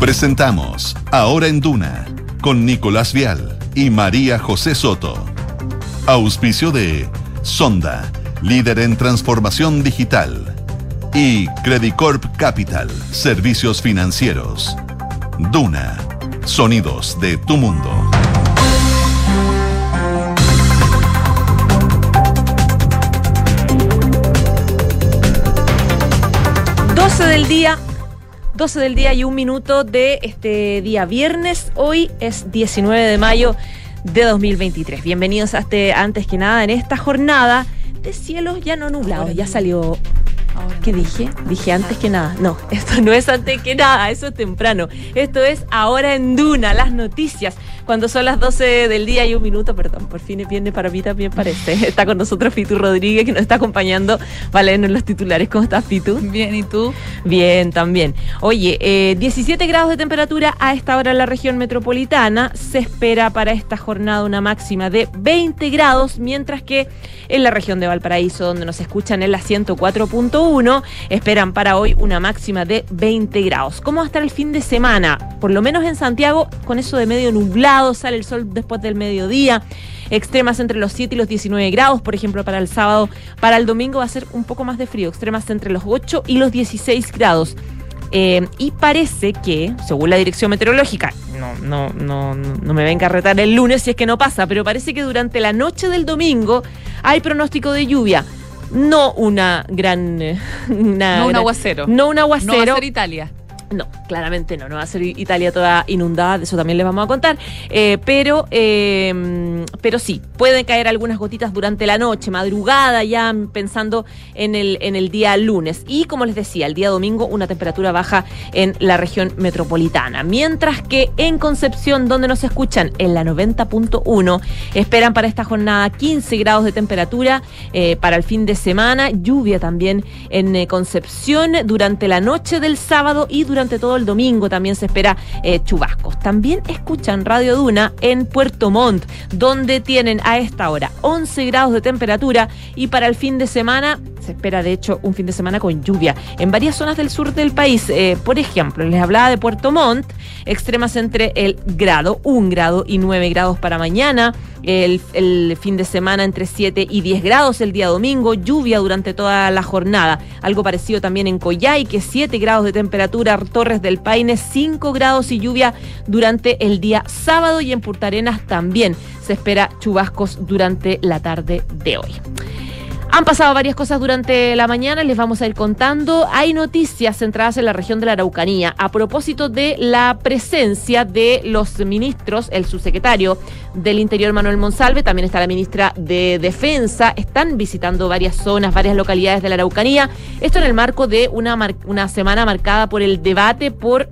Presentamos Ahora en Duna con Nicolás Vial y María José Soto. Auspicio de Sonda, líder en transformación digital. Y Credicorp Capital, servicios financieros. Duna, sonidos de tu mundo. del día, 12 del día y un minuto de este día viernes. Hoy es 19 de mayo de 2023. Bienvenidos a este, antes que nada, en esta jornada de cielos ya no nublados. Ya salió ¿Qué dije? Dije antes que nada. No, esto no es antes que nada, eso es temprano. Esto es ahora en Duna, las noticias. Cuando son las 12 del día y un minuto, perdón, por fin viene para mí también parece. Está con nosotros Fitu Rodríguez, que nos está acompañando vale, en los titulares. ¿Cómo estás, Fitu? Bien, ¿y tú? Bien, también. Oye, 17 eh, grados de temperatura a esta hora en la región metropolitana. Se espera para esta jornada una máxima de 20 grados, mientras que en la región de Valparaíso, donde nos escuchan en la 104.1, esperan para hoy una máxima de 20 grados. ¿Cómo va a estar el fin de semana? Por lo menos en Santiago, con eso de medio nublado, sale el sol después del mediodía extremas entre los 7 y los 19 grados, por ejemplo, para el sábado. Para el domingo va a ser un poco más de frío, extremas entre los 8 y los 16 grados. Eh, y parece que, según la dirección meteorológica, no, no, no, no me venga a retar el lunes si es que no pasa, pero parece que durante la noche del domingo hay pronóstico de lluvia. No una gran. Eh, no un aguacero. No un aguacero. No va a ser Italia. No, claramente no, no va a ser Italia toda inundada, de eso también les vamos a contar. Eh, pero, eh, pero sí, pueden caer algunas gotitas durante la noche, madrugada, ya pensando en el, en el día lunes. Y como les decía, el día domingo una temperatura baja en la región metropolitana. Mientras que en Concepción, donde nos escuchan en la 90.1, esperan para esta jornada 15 grados de temperatura eh, para el fin de semana, lluvia también en Concepción durante la noche del sábado y durante durante todo el domingo también se espera eh, chubascos. También escuchan Radio Duna en Puerto Montt, donde tienen a esta hora 11 grados de temperatura y para el fin de semana se espera de hecho un fin de semana con lluvia en varias zonas del sur del país. Eh, por ejemplo, les hablaba de Puerto Montt, extremas entre el grado, 1 grado y 9 grados para mañana. El, fin de semana entre 7 y 10 grados el día domingo, lluvia durante toda la jornada. Algo parecido también en Coyhai, que 7 grados de temperatura, Torres del Paine 5 grados y lluvia durante el día sábado y en Punta Arenas también se espera chubascos durante la tarde de hoy. Han pasado varias cosas durante la mañana, les vamos a ir contando. Hay noticias centradas en la región de la Araucanía a propósito de la presencia de los ministros, el subsecretario del Interior Manuel Monsalve, también está la ministra de Defensa, están visitando varias zonas, varias localidades de la Araucanía. Esto en el marco de una, una semana marcada por el debate por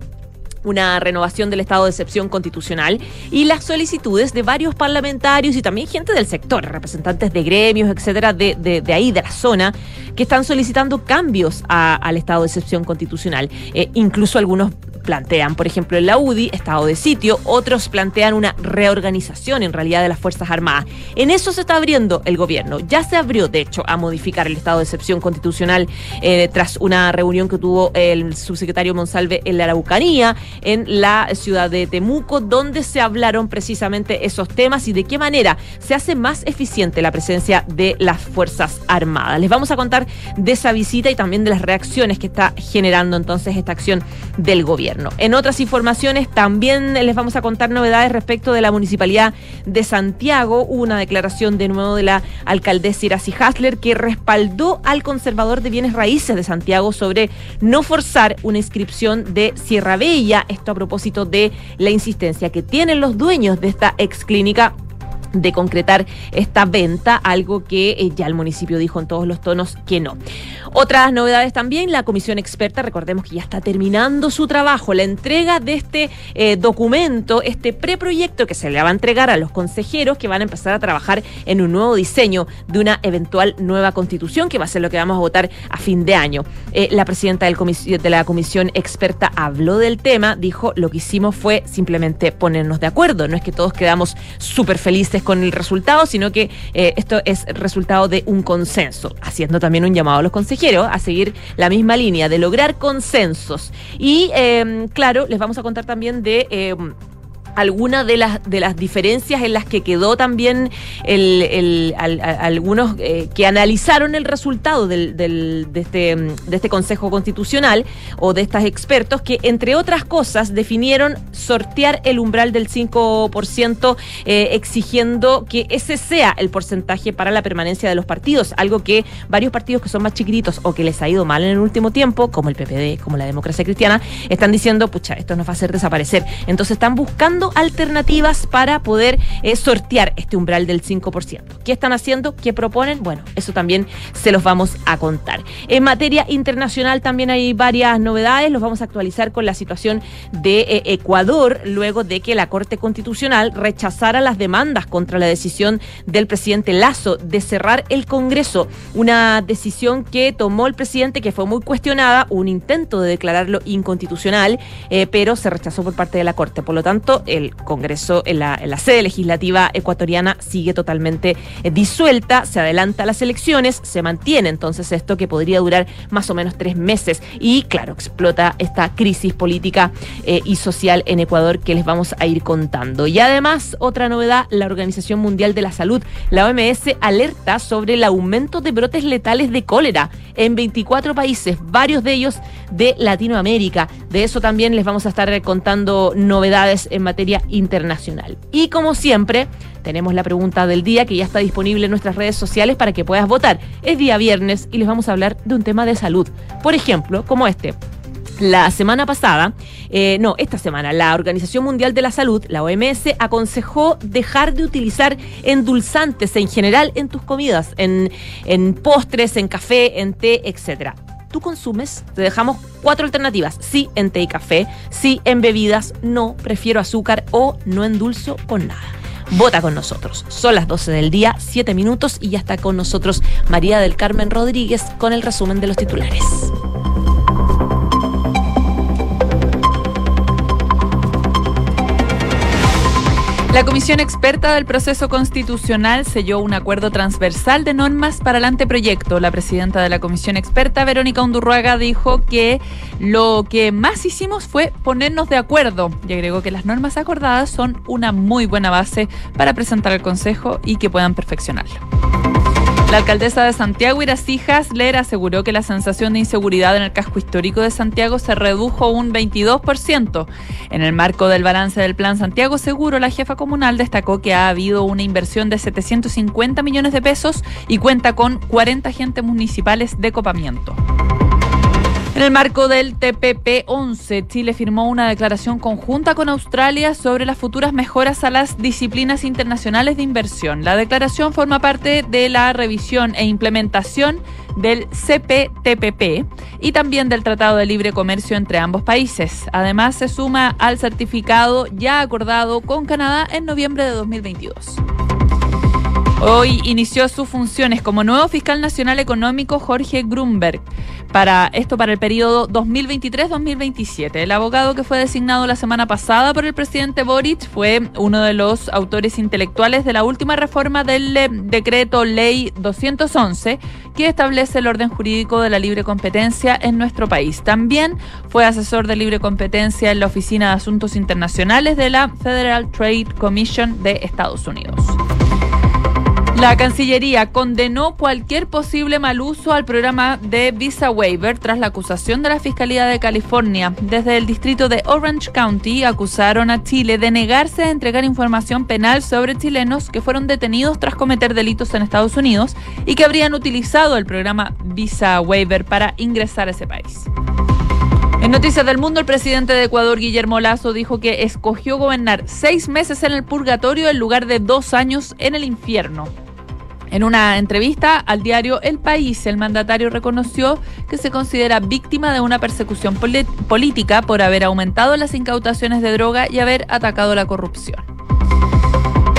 una renovación del estado de excepción constitucional y las solicitudes de varios parlamentarios y también gente del sector, representantes de gremios, etcétera, de, de, ahí, de la zona, que están solicitando cambios al estado de excepción constitucional. Eh, incluso algunos plantean, por ejemplo, en la UDI, estado de sitio, otros plantean una reorganización en realidad de las Fuerzas Armadas. En eso se está abriendo el gobierno. Ya se abrió, de hecho, a modificar el estado de excepción constitucional eh, tras una reunión que tuvo el subsecretario Monsalve en la Araucanía, en la ciudad de Temuco, donde se hablaron precisamente esos temas y de qué manera se hace más eficiente la presencia de las Fuerzas Armadas. Les vamos a contar de esa visita y también de las reacciones que está generando entonces esta acción del gobierno. En otras informaciones también les vamos a contar novedades respecto de la Municipalidad de Santiago. Hubo una declaración de nuevo de la alcaldesa Iracy Hasler que respaldó al conservador de bienes raíces de Santiago sobre no forzar una inscripción de Sierra Bella. Esto a propósito de la insistencia que tienen los dueños de esta ex clínica de concretar esta venta, algo que eh, ya el municipio dijo en todos los tonos que no. Otras novedades también, la comisión experta, recordemos que ya está terminando su trabajo, la entrega de este eh, documento, este preproyecto que se le va a entregar a los consejeros que van a empezar a trabajar en un nuevo diseño de una eventual nueva constitución, que va a ser lo que vamos a votar a fin de año. Eh, la presidenta de la comisión experta habló del tema, dijo, lo que hicimos fue simplemente ponernos de acuerdo, no es que todos quedamos súper felices con el resultado, sino que eh, esto es resultado de un consenso, haciendo también un llamado a los consejeros a seguir la misma línea de lograr consensos. Y em, claro, les vamos a contar también de algunas de las, de las diferencias en las que quedó también el, algunos eh, que analizaron el resultado del, de, este, de este Consejo Constitucional o de estos expertos que, entre otras cosas, definieron sortear el umbral del 5%, eh, exigiendo que ese sea el porcentaje para la permanencia de los partidos, algo que varios partidos que son más chiquititos o que les ha ido mal en el último tiempo, como el PPD, como la democracia cristiana, están diciendo, pucha, esto nos va a hacer desaparecer. Entonces están buscando alternativas para poder eh, sortear este umbral del 5%. ¿Qué están haciendo? ¿Qué proponen? Bueno, eso también se los vamos a contar. En materia internacional también hay varias novedades, los vamos a actualizar con la situación de eh, Ecuador luego de que la Corte Constitucional rechazara las demandas contra la decisión del presidente Lazo de cerrar el Congreso, una decisión que tomó el presidente que fue muy cuestionada, un intento de declararlo inconstitucional, eh, pero se rechazó por parte de la Corte. Por lo tanto, el Congreso, en la, sede legislativa ecuatoriana sigue totalmente eh, disuelta, se adelanta las elecciones, se mantiene entonces esto que podría durar más o menos tres meses y claro, explota esta crisis política eh, y social en Ecuador que les vamos a ir contando. Y además, otra novedad, la Organización Mundial de la Salud, la OMS, alerta sobre el aumento de brotes letales de cólera en 24 países, varios de ellos de Latinoamérica. De eso también les vamos a estar contando novedades en materia internacional. Y como siempre, tenemos la pregunta del día que ya está disponible en nuestras redes sociales para que puedas votar. Es día viernes y les vamos a hablar de un tema de salud. Por ejemplo, como este. La semana pasada, eh, no, esta semana, la Organización Mundial de la Salud, la OMS, aconsejó dejar de utilizar endulzantes en general en tus comidas, en, en postres, en café, en té, etcétera tú consumes, te dejamos cuatro alternativas. Sí en té y café, sí en bebidas, no, prefiero azúcar o no endulzo con nada. Vota con nosotros. Son las 12 del día, 7 minutos y ya está con nosotros María del Carmen Rodríguez con el resumen de los titulares. La Comisión Experta del Proceso Constitucional selló un acuerdo transversal de normas para el anteproyecto. La presidenta de la Comisión Experta, Verónica Undurruaga, dijo que lo que más hicimos fue ponernos de acuerdo y agregó que las normas acordadas son una muy buena base para presentar al Consejo y que puedan perfeccionarlo. La alcaldesa de Santiago, Iracy Hasler, aseguró que la sensación de inseguridad en el casco histórico de Santiago se redujo un 22%. En el marco del balance del Plan Santiago Seguro, la jefa comunal destacó que ha habido una inversión de 750 millones de pesos y cuenta con 40 agentes municipales de copamiento. En el marco del TPP-11, Chile firmó una declaración conjunta con Australia sobre las futuras mejoras a las disciplinas internacionales de inversión. La declaración forma parte de la revisión e implementación del CPTPP y también del Tratado de Libre Comercio entre ambos países. Además, se suma al certificado ya acordado con Canadá en noviembre de 2022. Hoy inició sus funciones como nuevo fiscal nacional económico Jorge Grunberg. Para esto para el periodo 2023-2027. El abogado que fue designado la semana pasada por el presidente Boric fue uno de los autores intelectuales de la última reforma del eh, decreto ley 211 que establece el orden jurídico de la libre competencia en nuestro país. También fue asesor de libre competencia en la Oficina de Asuntos Internacionales de la Federal Trade Commission de Estados Unidos. La Cancillería condenó cualquier posible mal uso al programa de Visa Waiver tras la acusación de la Fiscalía de California. Desde el distrito de Orange County acusaron a Chile de negarse a entregar información penal sobre chilenos que fueron detenidos tras cometer delitos en Estados Unidos y que habrían utilizado el programa Visa Waiver para ingresar a ese país. En Noticias del Mundo, el presidente de Ecuador, Guillermo Lazo, dijo que escogió gobernar seis meses en el purgatorio en lugar de dos años en el infierno. En una entrevista al diario El País, el mandatario reconoció que se considera víctima de una persecución política por haber aumentado las incautaciones de droga y haber atacado la corrupción.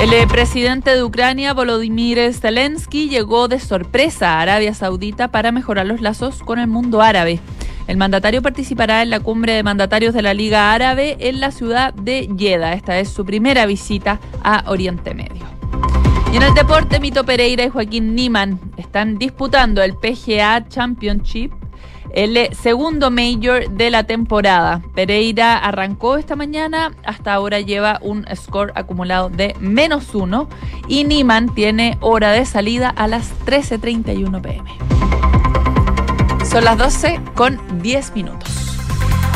El eh, presidente de Ucrania, Volodymyr Zelensky, llegó de sorpresa a Arabia Saudita para mejorar los lazos con el mundo árabe. El mandatario participará en la cumbre de mandatarios de la Liga Árabe en la ciudad de Jeddah. Esta es su primera visita a Oriente Medio. Y en el deporte, Mito Pereira y Joaquín Niman están disputando el PGA Championship el segundo major de la temporada. Pereira arrancó esta mañana, hasta ahora lleva un score acumulado de menos uno y Niman tiene hora de salida a las 13.31 pm. Son las 12 con 10 minutos.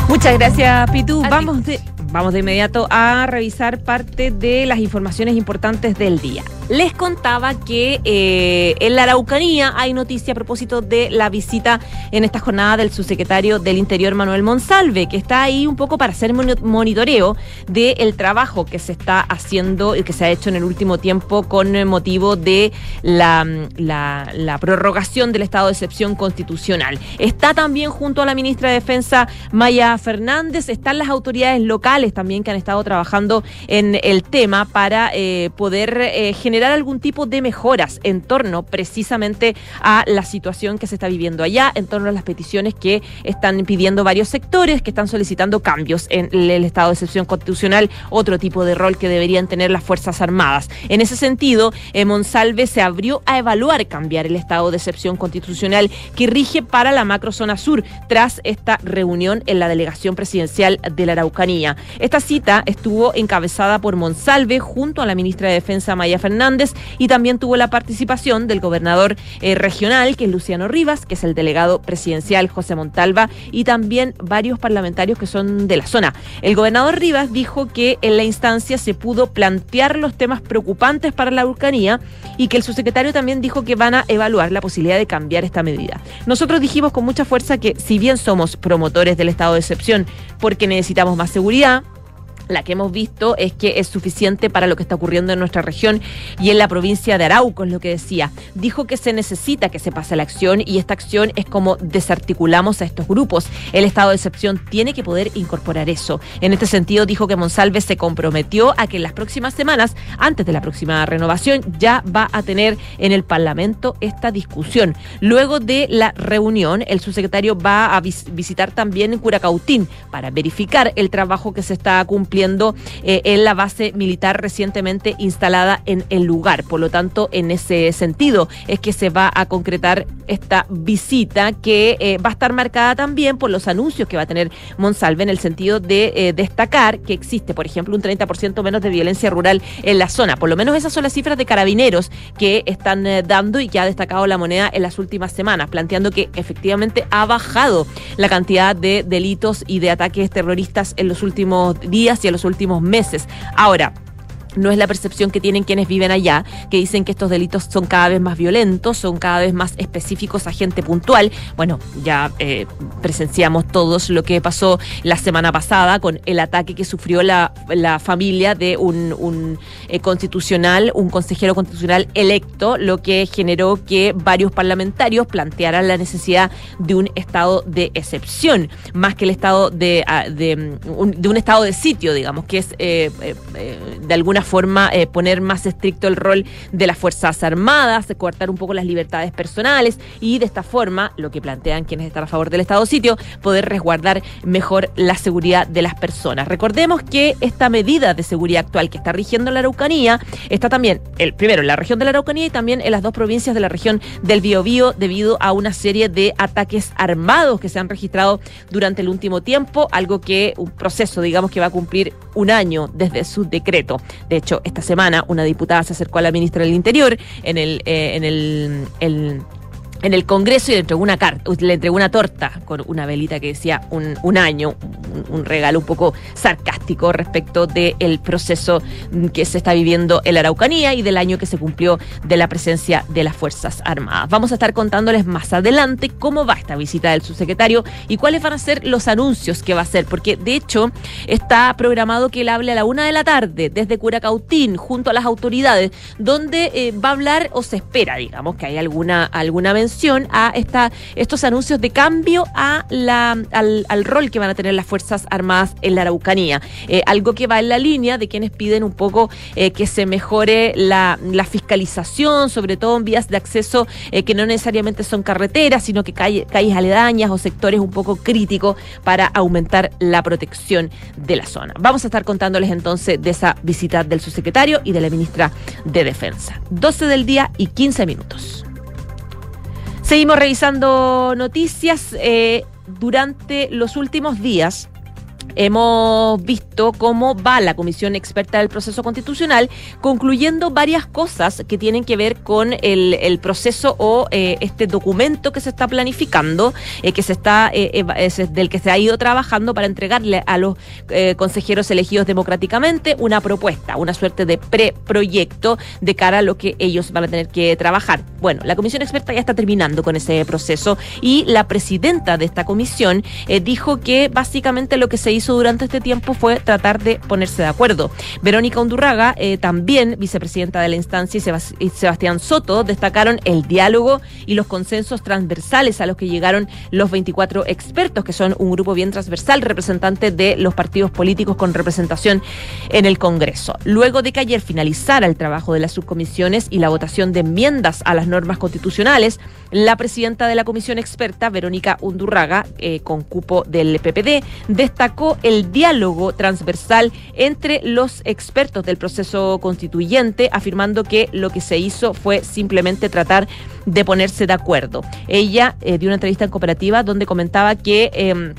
Muchas gracias, Pitu. Vamos de, vamos de inmediato a revisar parte de las informaciones importantes del día. Les contaba que eh, en la Araucanía hay noticia a propósito de la visita en esta jornada del subsecretario del Interior Manuel Monsalve, que está ahí un poco para hacer monitoreo del trabajo que se está haciendo y que se ha hecho en el último tiempo con motivo de la, la prorrogación del estado de excepción constitucional. Está también junto a la ministra de Defensa Maya Fernández, están las autoridades locales también que han estado trabajando en el tema para eh, poder generar generar algún tipo de mejoras en torno precisamente a la situación que se está viviendo allá, en torno a las peticiones que están pidiendo varios sectores que están solicitando cambios en el estado de excepción constitucional, otro tipo de rol que deberían tener las Fuerzas Armadas. En ese sentido, eh, Monsalve se abrió a evaluar cambiar el estado de excepción constitucional que rige para la macrozona sur tras esta reunión en la delegación presidencial de la Araucanía. Esta cita estuvo encabezada por Monsalve junto a la ministra de Defensa Maya Fernández y también tuvo la participación del gobernador eh, regional, que es Luciano Rivas, que es el delegado presidencial José Montalva y también varios parlamentarios que son de la zona. El gobernador Rivas dijo que en la instancia se pudo plantear los temas preocupantes para la Urcanía y que el subsecretario también dijo que van a evaluar la posibilidad de cambiar esta medida. Nosotros dijimos con mucha fuerza que si bien somos promotores del estado de excepción porque necesitamos más seguridad, la que hemos visto es que es suficiente para lo que está ocurriendo en nuestra región y en la provincia de Arauco, es lo que decía. Dijo que se necesita que se pase la acción y esta acción es como desarticulamos a estos grupos. El estado de excepción tiene que poder incorporar eso. En este sentido, dijo que Monsalve se comprometió a que en las próximas semanas, antes de la próxima renovación, ya va a tener en el Parlamento esta discusión. Luego de la reunión, el subsecretario va a visitar también Curacautín para verificar el trabajo que se está cumpliendo eh, en la base militar recientemente instalada en el lugar. Por lo tanto, en ese sentido es que se va a concretar esta visita que eh, va a estar marcada también por los anuncios que va a tener Monsalve en el sentido de eh, destacar que existe, por ejemplo, un 30% menos de violencia rural en la zona. Por lo menos esas son las cifras de carabineros que están dando y que ha destacado la moneda en las últimas semanas, planteando que efectivamente ha bajado la cantidad de delitos y de ataques terroristas en los últimos días en los últimos meses. Ahora, no es la percepción que tienen quienes viven allá, que dicen que estos delitos son cada vez más violentos, son cada vez más específicos a gente puntual. Bueno, ya eh, presenciamos todos lo que pasó la semana pasada con el ataque que sufrió la, familia de un, eh, constitucional, un consejero constitucional electo, lo que generó que varios parlamentarios plantearan la necesidad de un estado de excepción, más que el estado de, ah, un, de un estado de sitio, digamos, que es eh, de alguna forma eh, poner más estricto el rol de las Fuerzas Armadas, cortar un poco las libertades personales y de esta forma, lo que plantean quienes están a favor del Estado sitio, poder resguardar mejor la seguridad de las personas. Recordemos que esta medida de seguridad actual que está rigiendo la Araucanía está también, el, primero, en la región de la Araucanía y también en las dos provincias de la región del Biobío debido a una serie de ataques armados que se han registrado durante el último tiempo, algo que un proceso, digamos, que va a cumplir un año desde su decreto. De hecho, esta semana una diputada se acercó a la ministra del Interior en el, eh, en el en el Congreso y le entregó una carta, le entregó una torta con una velita que decía un, un año, un, regalo un poco sarcástico respecto del proceso que se está viviendo en la Araucanía y del año que se cumplió de la presencia de las Fuerzas Armadas. Vamos a estar contándoles más adelante cómo va esta visita del subsecretario y cuáles van a ser los anuncios que va a hacer, porque de hecho está programado que él hable a la una de la tarde desde Curacautín junto a las autoridades, donde eh, va a hablar o se espera, digamos, que hay alguna, alguna a estos anuncios de cambio al, rol que van a tener las Fuerzas Armadas en la Araucanía. Eh, algo que va en la línea de quienes piden un poco eh, que se mejore la, fiscalización, sobre todo en vías de acceso eh, que no necesariamente son carreteras, sino que calles, calles aledañas o sectores un poco críticos para aumentar la protección de la zona. Vamos a estar contándoles entonces de esa visita del subsecretario y de la ministra de Defensa. 12 del día y 15 minutos. Seguimos revisando noticias. Eh, durante los últimos días, hemos visto cómo va la Comisión Experta del Proceso Constitucional, concluyendo varias cosas que tienen que ver con el, proceso o eh, este documento que se está planificando, eh, que se está, eh, del que se ha ido trabajando para entregarle a los eh, consejeros elegidos democráticamente una propuesta, una suerte de preproyecto de cara a lo que ellos van a tener que trabajar. Bueno, la Comisión Experta ya está terminando con ese proceso y la presidenta de esta comisión dijo que básicamente lo que se hizo durante este tiempo fue tratar de ponerse de acuerdo. Verónica Undurraga, eh, también vicepresidenta de la instancia, y Sebastián Soto destacaron el diálogo y los consensos transversales a los que llegaron los 24 expertos, que son un grupo bien transversal, representante de los partidos políticos con representación en el Congreso. Luego de que ayer finalizara el trabajo de las subcomisiones y la votación de enmiendas a las normas constitucionales, la presidenta de la comisión experta, Verónica Undurraga, eh, con cupo del PPD, destacó el diálogo transversal entre los expertos del proceso constituyente, afirmando que lo que se hizo fue simplemente tratar de ponerse de acuerdo. Ella eh, dio una entrevista en cooperativa donde comentaba que... Eh,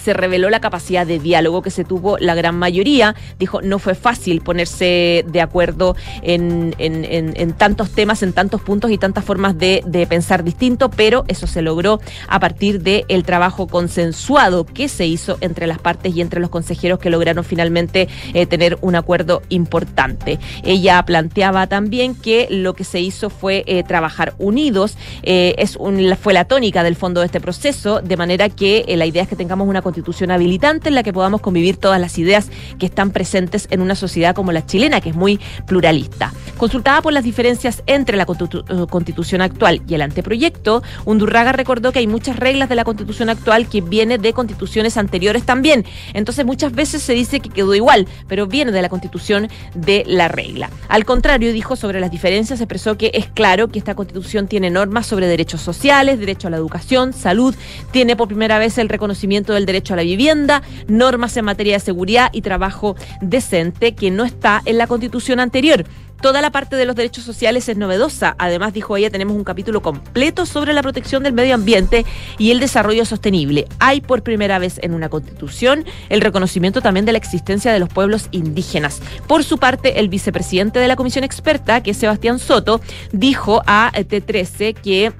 se reveló la capacidad de diálogo que se tuvo la gran mayoría. Dijo, no fue fácil ponerse de acuerdo en, en, en, tantos temas, en tantos puntos y tantas formas de, de, pensar distinto, pero eso se logró a partir del trabajo consensuado que se hizo entre las partes y entre los consejeros que lograron finalmente eh, tener un acuerdo importante. Ella planteaba también que lo que se hizo fue eh, trabajar unidos, eh, es un, fue la tónica del fondo de este proceso, de manera que la idea es que tengamos una constitución habilitante en la que podamos convivir todas las ideas que están presentes en una sociedad como la chilena, que es muy pluralista. Consultada por las diferencias entre la eh, constitución actual y el anteproyecto, Undurraga recordó que hay muchas reglas de la constitución actual que viene de constituciones anteriores también. Entonces muchas veces se dice que quedó igual, pero viene de la constitución de la regla. Al contrario, dijo sobre las diferencias, expresó que es claro que esta constitución tiene normas sobre derechos sociales, derecho a la educación, salud, tiene por primera vez el reconocimiento del derecho a la vivienda, normas en materia de seguridad y trabajo decente que no está en la constitución anterior. Toda la parte de los derechos sociales es novedosa. Además, dijo ella, tenemos un capítulo completo sobre la protección del medio ambiente y el desarrollo sostenible. Hay por primera vez en una constitución el reconocimiento también de la existencia de los pueblos indígenas. Por su parte, el vicepresidente de la comisión experta, que es Sebastián Soto, dijo a T13 que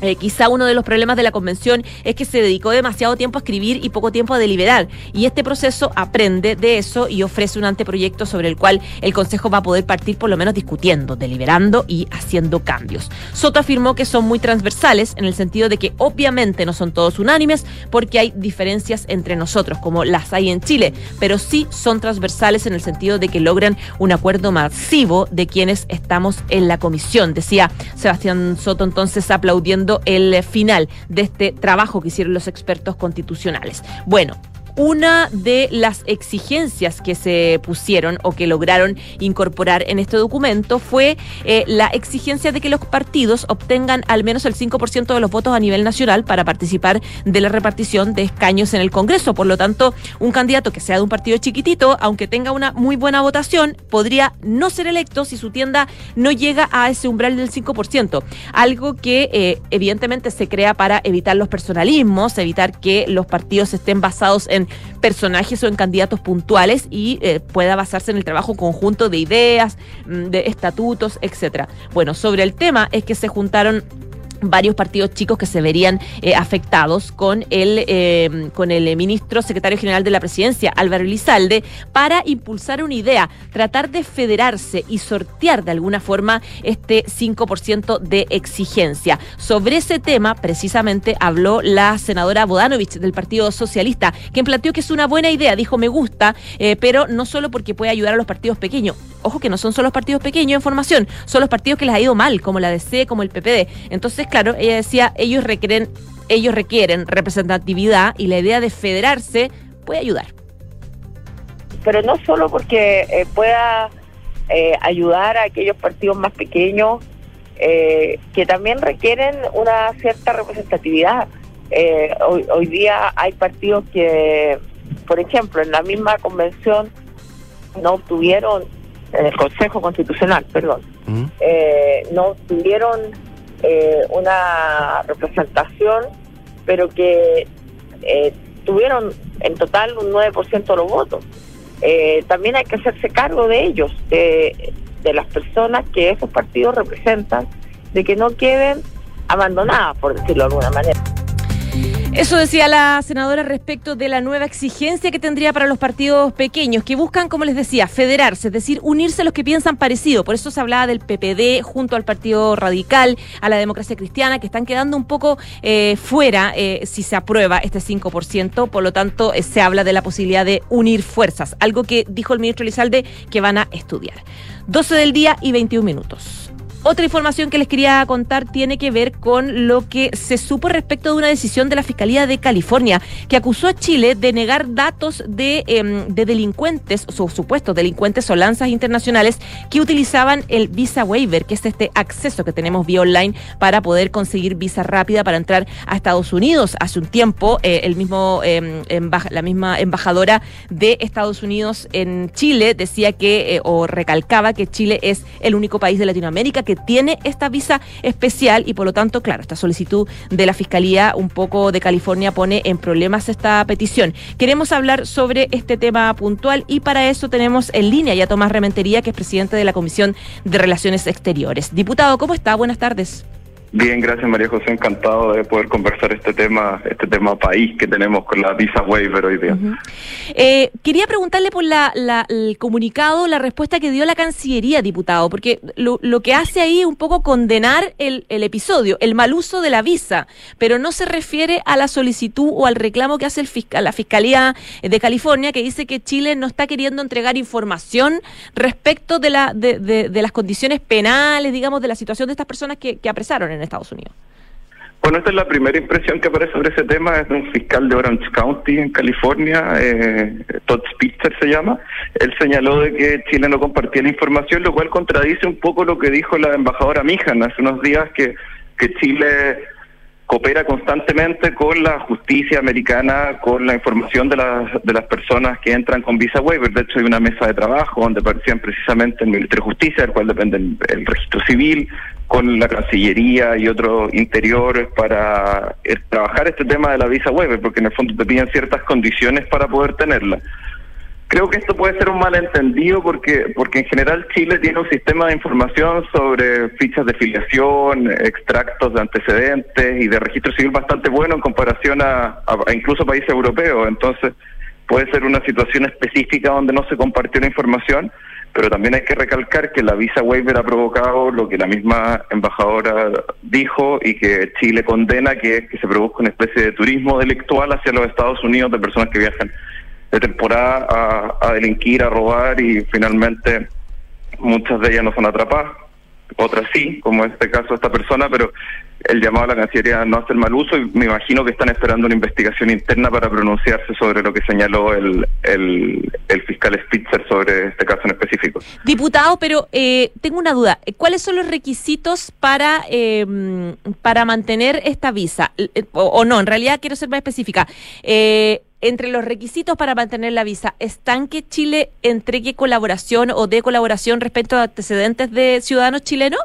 eh, quizá uno de los problemas de la convención es que se dedicó demasiado tiempo a escribir y poco tiempo a deliberar. Y este proceso aprende de eso y ofrece un anteproyecto sobre el cual el Consejo va a poder partir por lo menos discutiendo, deliberando y haciendo cambios. Soto afirmó que son muy transversales en el sentido de que obviamente no son todos unánimes porque hay diferencias entre nosotros, como las hay en Chile, pero sí son transversales en el sentido de que logran un acuerdo masivo de quienes estamos en la comisión. Decía Sebastián Soto entonces aplaudiendo el final de este trabajo que hicieron los expertos constitucionales. Bueno, una de las exigencias que se pusieron o que lograron incorporar en este documento fue eh, la exigencia de que los partidos obtengan al menos el 5% de los votos a nivel nacional para participar de la repartición de escaños en el Congreso. Por lo tanto, un candidato que sea de un partido chiquitito, aunque tenga una muy buena votación, podría no ser electo si su tienda no llega a ese umbral del 5%. Algo que eh, evidentemente se crea para evitar los personalismos, evitar que los partidos estén basados en personajes o en candidatos puntuales y eh, pueda basarse en el trabajo conjunto de ideas, mm, de estatutos, etcétera. Bueno, sobre el tema es que se juntaron varios partidos chicos que se verían eh, afectados con el eh, con el ministro secretario general de la presidencia Álvaro Elizalde para impulsar una idea tratar de federarse y sortear de alguna forma este 5% de exigencia. Sobre ese tema precisamente habló la senadora Bodanovich del Partido Socialista quien planteó que es una buena idea dijo me gusta eh, pero no solo porque puede ayudar a los partidos pequeños. Ojo que no son solo los partidos pequeños en formación son los partidos que les ha ido mal como la DC como el PPD entonces claro, ella decía, ellos requieren, ellos requieren representatividad y la idea de federarse puede ayudar. Pero no solo porque eh, pueda eh, ayudar a aquellos partidos más pequeños eh, que también requieren una cierta representatividad. hoy, hoy día hay partidos que, por ejemplo, en la misma convención no obtuvieron, en el Consejo Constitucional, perdón, no obtuvieron una representación, pero que tuvieron en total un 9% de los votos. Eh, también hay que hacerse cargo de ellos, de, de las personas que esos partidos representan, de que no queden abandonadas, por decirlo de alguna manera. Eso decía la senadora respecto de la nueva exigencia que tendría para los partidos pequeños, que buscan, como les decía, federarse, es decir, unirse a los que piensan parecido. Por eso se hablaba del PPD junto al Partido Radical, a la democracia cristiana, que están quedando un poco eh, fuera eh, si se aprueba este 5%. Por lo tanto, eh, se habla de la posibilidad de unir fuerzas, algo que dijo el ministro Elizalde que van a estudiar. 12 del día y 21 minutos. Otra información que les quería contar tiene que ver con lo que se supo respecto de una decisión de la Fiscalía de California que acusó a Chile de negar datos de, em, de delincuentes, o supuestos delincuentes o lanzas internacionales que utilizaban el Visa Waiver, que es este acceso que tenemos vía online para poder conseguir visa rápida para entrar a Estados Unidos. Hace un tiempo, eh, el mismo em, la misma embajadora de Estados Unidos en Chile decía que, eh, o recalcaba que Chile es el único país de Latinoamérica que que tiene esta visa especial y por lo tanto, claro, esta solicitud de la Fiscalía un poco de California pone en problemas esta petición. Queremos hablar sobre este tema puntual y para eso tenemos en línea ya Tomás Rementería, que es presidente de la Comisión de Relaciones Exteriores. Diputado, ¿cómo está? Buenas tardes. Bien, gracias María José, encantado de poder conversar este tema, este tema país que tenemos con la visa waiver hoy día. eh, quería preguntarle por la, el comunicado, la respuesta que dio la Cancillería, diputado, porque lo, lo que hace ahí es un poco condenar el, el, episodio, el mal uso de la visa, pero no se refiere a la solicitud o al reclamo que hace el fiscal, la Fiscalía de California, que dice que Chile no está queriendo entregar información respecto de, la, de, las condiciones penales, digamos, de la situación de estas personas que, que apresaron en Estados Unidos. Bueno, esta es la primera impresión que aparece sobre ese tema, es de un fiscal de Orange County en California, eh, Todd Spitzer se llama. Él señaló de que Chile no compartía la información, lo cual contradice un poco lo que dijo la embajadora Mijan hace unos días, que, Chile coopera constantemente con la justicia americana, con la información de las, de las personas que entran con visa waiver. De hecho, hay una mesa de trabajo donde aparecían precisamente el Ministerio de Justicia, del cual depende el, registro civil, con la Cancillería y otros interiores para eh, trabajar este tema de la visa waiver, porque en el fondo te piden ciertas condiciones para poder tenerla. Creo que esto puede ser un malentendido porque, porque en general Chile tiene un sistema de información sobre fichas de filiación, extractos de antecedentes y de registro civil bastante bueno en comparación a, a, incluso países europeos. Entonces puede ser una situación específica donde no se compartió la información, pero también hay que recalcar que la visa waiver ha provocado lo que la misma embajadora dijo y que Chile condena, que se produzca una especie de turismo delictual hacia los Estados Unidos de personas que viajan de temporada a delinquir, a robar y finalmente muchas de ellas no son atrapadas, otras sí, como en este caso esta persona, pero el llamado a la Cancillería no hace el mal uso y me imagino que están esperando una investigación interna para pronunciarse sobre lo que señaló el, el, fiscal Spitzer sobre este caso en específico. Diputado, pero eh, tengo una duda. ¿Cuáles son los requisitos para, eh, para mantener esta visa? O, o, no, en realidad quiero ser más específica. Eh, entre los requisitos para mantener la visa, ¿están que Chile entregue colaboración o de colaboración respecto a antecedentes de ciudadanos chilenos?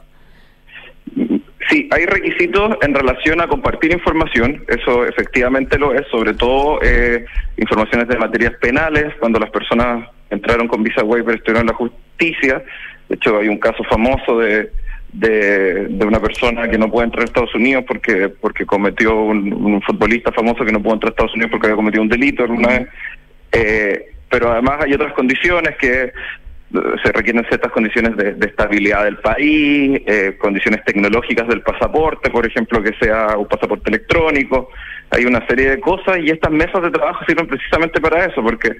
Sí, hay requisitos en relación a compartir información, eso efectivamente lo es, sobre todo eh, informaciones de materias penales, cuando las personas entraron con visa waiver estuvieron en la justicia, de hecho hay un caso famoso de, de, una persona que no puede entrar a Estados Unidos porque porque cometió un, futbolista famoso que no pudo entrar a Estados Unidos porque había cometido un delito alguna vez. Eh, pero además hay otras condiciones que se requieren ciertas condiciones de, de estabilidad del país, eh, condiciones tecnológicas del pasaporte, por ejemplo, que sea un pasaporte electrónico. Hay una serie de cosas y estas mesas de trabajo sirven precisamente para eso, porque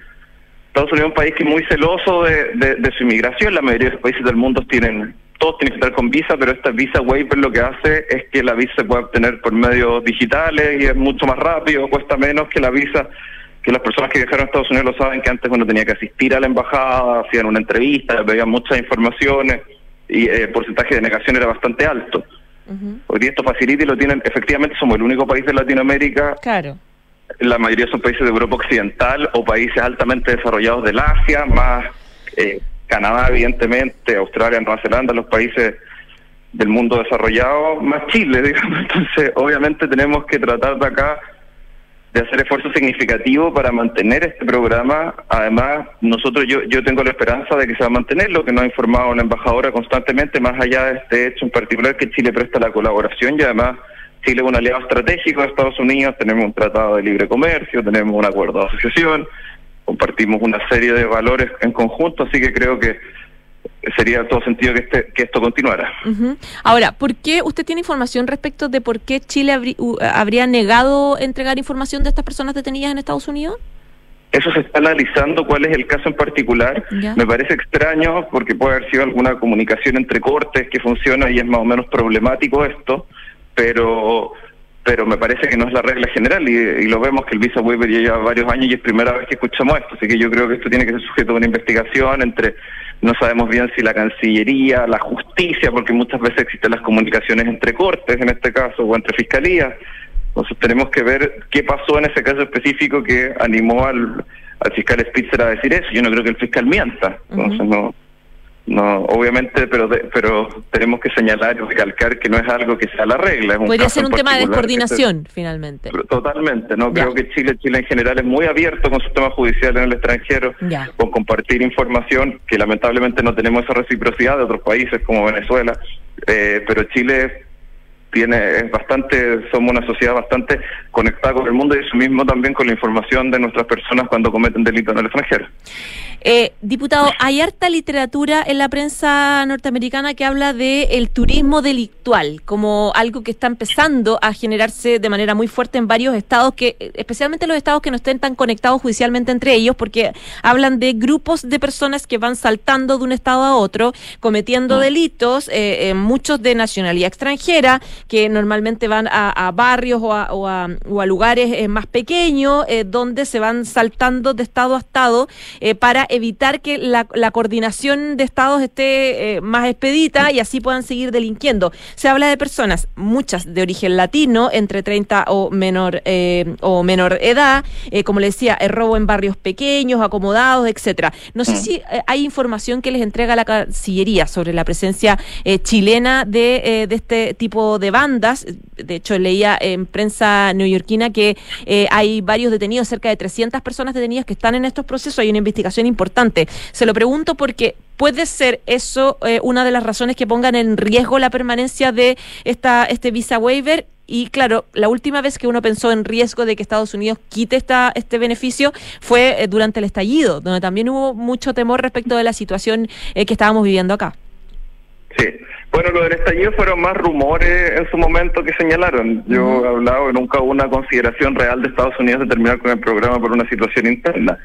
Estados Unidos es un país que es muy celoso de, de su inmigración. La mayoría de los países del mundo tienen todos tienen que estar con visa, pero esta visa waiver lo que hace es que la visa se puede obtener por medios digitales y es mucho más rápido, cuesta menos que la visa que las personas que viajaron a Estados Unidos lo saben que antes uno tenía que asistir a la embajada, hacían una entrevista, veían muchas informaciones y eh, el porcentaje de negación era bastante alto. Hoy día esto facilita y lo tienen, efectivamente somos el único país de Latinoamérica. Claro. La mayoría son países de Europa Occidental o países altamente desarrollados del Asia, más eh, Canadá, evidentemente, Australia, Nueva Zelanda, los países del mundo desarrollado, más Chile, digamos. Entonces, obviamente tenemos que tratar de acá de hacer esfuerzo significativo para mantener este programa. Además, nosotros yo, yo tengo la esperanza de que se va a mantener, lo que nos ha informado la embajadora constantemente, más allá de este hecho en particular, que Chile presta la colaboración y además Chile es un aliado estratégico de Estados Unidos, tenemos un tratado de libre comercio, tenemos un acuerdo de asociación, compartimos una serie de valores en conjunto, así que creo que sería todo sentido que, este, que esto continuara. Ahora, ¿por qué usted tiene información respecto de por qué Chile habría negado entregar información de estas personas detenidas en Estados Unidos? Eso se está analizando, cuál es el caso en particular. Me parece extraño porque puede haber sido alguna comunicación entre cortes que funciona y es más o menos problemático esto, pero pero me parece que no es la regla general y, lo vemos que el visa waiver ya lleva varios años y es primera vez que escuchamos esto, así que yo creo que esto tiene que ser sujeto a una investigación entre, no sabemos bien si la Cancillería, la justicia, porque muchas veces existen las comunicaciones entre cortes en este caso o entre fiscalías, entonces tenemos que ver qué pasó en ese caso específico que animó al, al fiscal Spitzer a decir eso, yo no creo que el fiscal mienta, entonces no no, obviamente, pero pero tenemos que señalar y recalcar que no es algo que sea la regla. Podría ser un tema de descoordinación, finalmente. Totalmente, no creo que Chile, Chile en general es muy abierto con su sistema judicial en el extranjero, con compartir información, que lamentablemente no tenemos esa reciprocidad de otros países como Venezuela, eh, pero Chile tiene es bastante somos una sociedad bastante conectada con el mundo y eso mismo también con la información de nuestras personas cuando cometen delitos en el extranjero. Eh, diputado, hay harta literatura en la prensa norteamericana que habla de el turismo delictual como algo que está empezando a generarse de manera muy fuerte en varios estados, que especialmente los estados que no estén tan conectados judicialmente entre ellos, porque hablan de grupos de personas que van saltando de un estado a otro, cometiendo mm. delitos, eh, eh, muchos de nacionalidad extranjera, que normalmente van a, barrios o a, lugares más pequeños, donde se van saltando de estado a estado para evitar que la, coordinación de estados esté eh, más expedita y así puedan seguir delinquiendo. Se habla de personas, muchas de origen latino, entre 30 o menor eh, o menor edad, eh, como le decía, el robo en barrios pequeños, acomodados, etcétera. No sé mm. si hay información que les entrega la Cancillería sobre la presencia chilena de, de este tipo de bandas. De hecho, leía en prensa neoyorquina que hay varios detenidos, cerca de 300 personas detenidas que están en estos procesos. Hay una investigación importante. Se lo pregunto porque puede ser eso eh, una de las razones que pongan en riesgo la permanencia de esta este visa waiver y claro, la última vez que uno pensó en riesgo de que Estados Unidos quite esta, este beneficio fue eh, durante el estallido, donde también hubo mucho temor respecto de la situación eh, que estábamos viviendo acá. Sí, bueno, lo del estallido fueron más rumores en su momento que señalaron. Yo he hablado, nunca hubo una consideración real de Estados Unidos de terminar con el programa por una situación interna.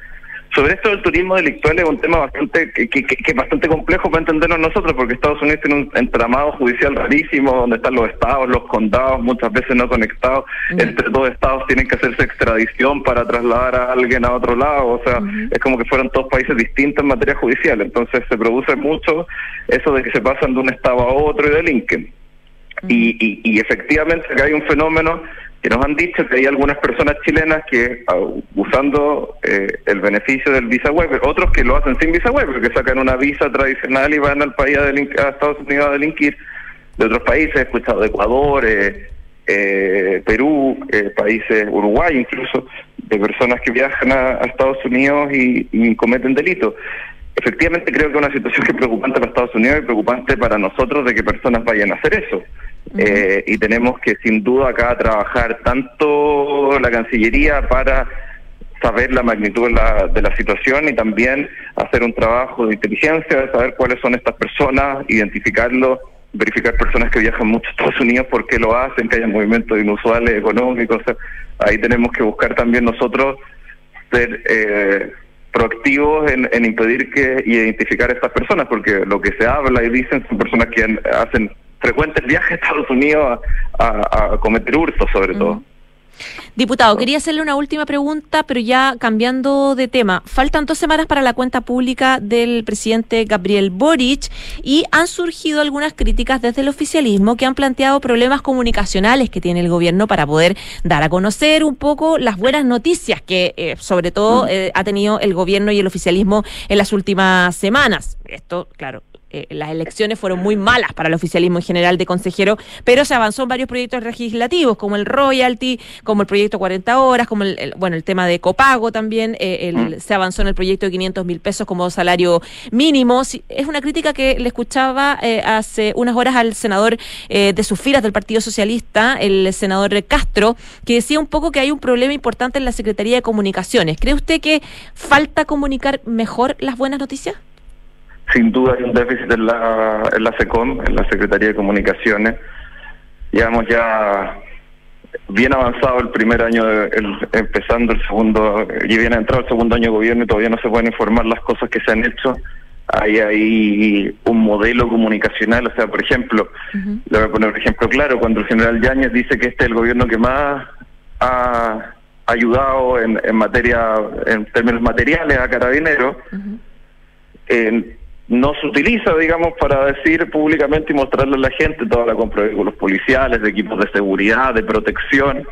Sobre esto del turismo delictual es un tema bastante que, que, bastante complejo para entenderlo nosotros, porque Estados Unidos tiene un entramado judicial rarísimo, donde están los estados, los condados, muchas veces no conectados. Entre dos estados tienen que hacerse extradición para trasladar a alguien a otro lado. O sea, es como que fueran dos países distintos en materia judicial. Entonces se produce mucho eso de que se pasan de un estado a otro y delinquen. y, y, y efectivamente hay un fenómeno que nos han dicho que hay algunas personas chilenas que ah, usando eh, el beneficio del visa waiver, otros que lo hacen sin visa waiver, que sacan una visa tradicional y van al país a, a Estados Unidos a delinquir de otros países, he escuchado de Ecuador, eh, eh, Perú, países, Uruguay incluso, de personas que viajan a, Estados Unidos y cometen delitos efectivamente creo que es una situación que es preocupante para Estados Unidos y preocupante para nosotros de que personas vayan a hacer eso. Eh, y tenemos que sin duda acá trabajar tanto la Cancillería para saber la magnitud de la, de la situación y también hacer un trabajo de inteligencia, de saber cuáles son estas personas, identificarlo, verificar personas que viajan mucho a Estados Unidos, por qué lo hacen, que haya movimientos inusuales económicos. ahí tenemos que buscar también nosotros ser... Eh, proactivos en, impedir que y identificar a estas personas, porque lo que se habla y dicen son personas que hacen frecuentes viajes a Estados Unidos a, cometer hurtos, sobre todo. Diputado, quería hacerle una última pregunta, pero ya cambiando de tema. Faltan dos semanas para la cuenta pública del presidente Gabriel Boric y han surgido algunas críticas desde el oficialismo que han planteado problemas comunicacionales que tiene el gobierno para poder dar a conocer un poco las buenas noticias que eh, sobre todo mm. eh, ha tenido el gobierno y el oficialismo en las últimas semanas. Esto, claro, eh, las elecciones fueron muy malas para el oficialismo en general de consejero, pero se avanzó en varios proyectos legislativos, como el royalty, como el proyecto 40 horas, como el, bueno el tema de copago también, eh, mm. se avanzó en el proyecto de 500 mil pesos como salario mínimo. Es una crítica que le escuchaba eh, hace unas horas al senador de sus filas del Partido Socialista, el senador Castro, que decía un poco que hay un problema importante en la Secretaría de Comunicaciones. ¿Cree usted que falta comunicar mejor las buenas noticias? Sin duda hay un déficit en la, en la SECOM, en la Secretaría de Comunicaciones. Llevamos ya bien avanzado el primer año, empezando el segundo, y viene a entrar el segundo año de gobierno y todavía no se pueden informar las cosas que se han hecho. Hay ahí un modelo comunicacional, o sea, por ejemplo, le voy a poner un ejemplo claro, cuando el general Yáñez dice que este es el gobierno que más ha ayudado en, en materia, en términos materiales a Carabineros, no se utiliza, digamos, para decir públicamente y mostrarle a la gente toda la compra de policiales, de equipos de seguridad, de protección,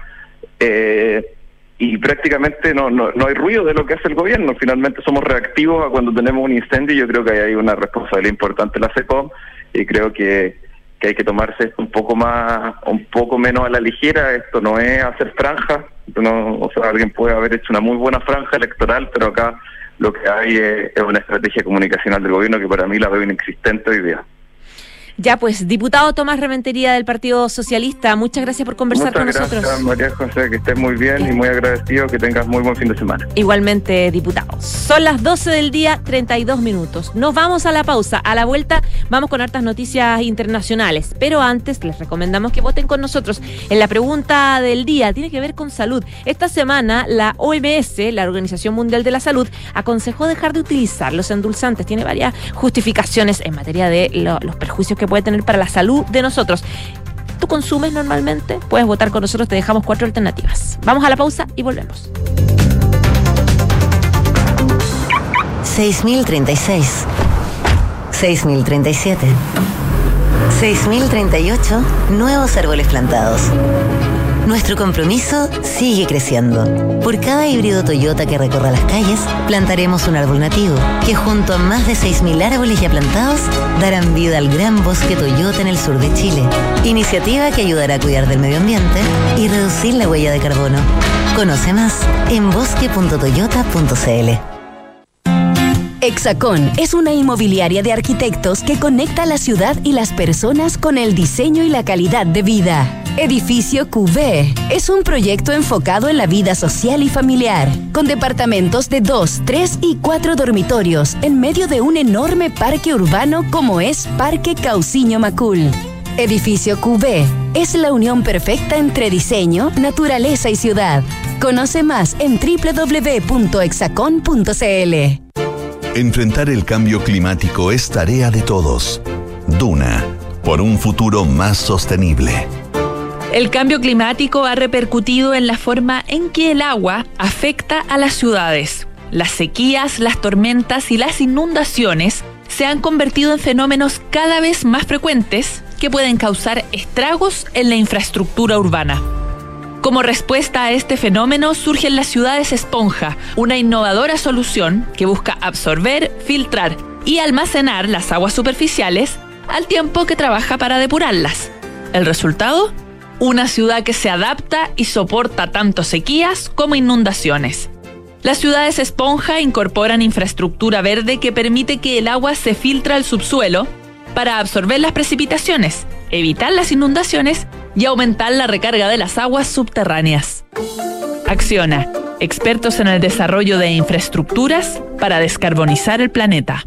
eh, y prácticamente no, no, no hay ruido de lo que hace el gobierno. Finalmente somos reactivos a cuando tenemos un incendio y yo creo que hay una responsabilidad importante en la SECOM y creo que, que hay que tomarse esto un poco más, un poco menos a la ligera. Esto no es hacer franja, no, o sea, alguien puede haber hecho una muy buena franja electoral, pero acá lo que hay es, una estrategia comunicacional del gobierno que para mí la veo inexistente hoy día. Ya, pues, diputado Tomás Rementería del Partido Socialista, muchas gracias por conversar con gracias, nosotros. María José, que estés muy bien y muy agradecido, que tengas muy buen fin de semana. Igualmente, diputado. Son las 12 del día, 32 minutos. Nos vamos a la pausa. A la vuelta vamos con hartas noticias internacionales, pero antes les recomendamos que voten con nosotros en la pregunta del día. Tiene que ver con salud. Esta semana la OMS, la Organización Mundial de la Salud, aconsejó dejar de utilizar los endulzantes. Tiene varias justificaciones en materia de los perjuicios que puede tener para la salud de nosotros. ¿Tú consumes normalmente? Puedes votar con nosotros, te dejamos cuatro alternativas. Vamos a la pausa y volvemos. 6036 6037 6038 Nuevos árboles plantados. Nuestro compromiso sigue creciendo. Por cada híbrido Toyota que recorra las calles, plantaremos un árbol nativo, que junto a más de 6.000 árboles ya plantados, darán vida al gran bosque Toyota en el sur de Chile. Iniciativa que ayudará a cuidar del medio ambiente y reducir la huella de carbono. Conoce más en bosque.toyota.cl. Hexacón es una inmobiliaria de arquitectos que conecta la ciudad y las personas con el diseño y la calidad de vida. Edificio QV es un proyecto enfocado en la vida social y familiar, con departamentos de 2, 3 y 4 dormitorios en medio de un enorme parque urbano como es Parque Cauciño Macul. Edificio QV es la unión perfecta entre diseño, naturaleza y ciudad. Conoce más en www.exacon.cl. Enfrentar el cambio climático es tarea de todos. Duna, por un futuro más sostenible. El cambio climático ha repercutido en la forma en que el agua afecta a las ciudades. Las sequías, las tormentas y las inundaciones se han convertido en fenómenos cada vez más frecuentes que pueden causar estragos en la infraestructura urbana. Como respuesta a este fenómeno surgen las ciudades esponja, una innovadora solución que busca absorber, filtrar y almacenar las aguas superficiales al tiempo que trabaja para depurarlas. ¿El resultado? Una ciudad que se adapta y soporta tanto sequías como inundaciones. Las ciudades esponja incorporan infraestructura verde que permite que el agua se filtre al subsuelo para absorber las precipitaciones, evitar las inundaciones y aumentar la recarga de las aguas subterráneas. Acciona, expertos en el desarrollo de infraestructuras para descarbonizar el planeta.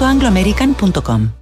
angloamerican.com.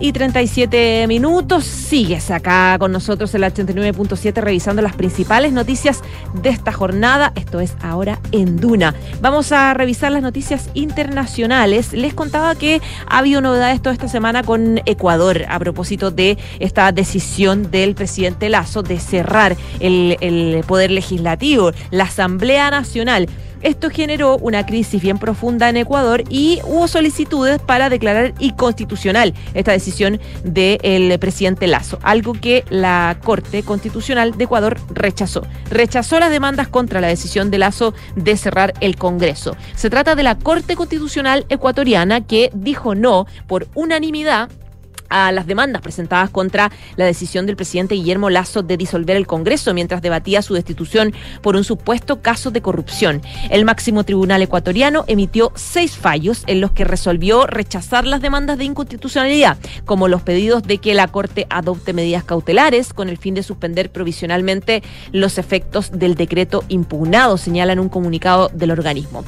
Y 37 minutos. Sigues acá con nosotros en la 89.7 revisando las principales noticias de esta jornada. Esto es ahora en Duna. Vamos a revisar las noticias internacionales. Les contaba que ha habido novedades toda esta semana con Ecuador a propósito de esta decisión del presidente Lazo de cerrar el, el poder legislativo, la Asamblea Nacional. Esto generó una crisis bien profunda en Ecuador y hubo solicitudes para declarar inconstitucional esta decisión del presidente Lazo, algo que la Corte Constitucional de Ecuador rechazó. Rechazó las demandas contra la decisión de Lazo de cerrar el Congreso. Se trata de la Corte Constitucional ecuatoriana que dijo no por unanimidad a las demandas presentadas contra la decisión del presidente Guillermo Lazo de disolver el Congreso mientras debatía su destitución por un supuesto caso de corrupción. El máximo tribunal ecuatoriano emitió seis fallos en los que resolvió rechazar las demandas de inconstitucionalidad, como los pedidos de que la Corte adopte medidas cautelares con el fin de suspender provisionalmente los efectos del decreto impugnado, señala en un comunicado del organismo.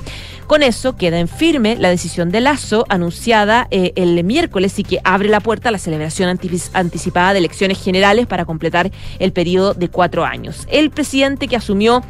Con eso queda en firme la decisión de Lazo anunciada eh, el miércoles y que abre la puerta a la celebración anticipada de elecciones generales para completar el periodo de cuatro años. El presidente que asumió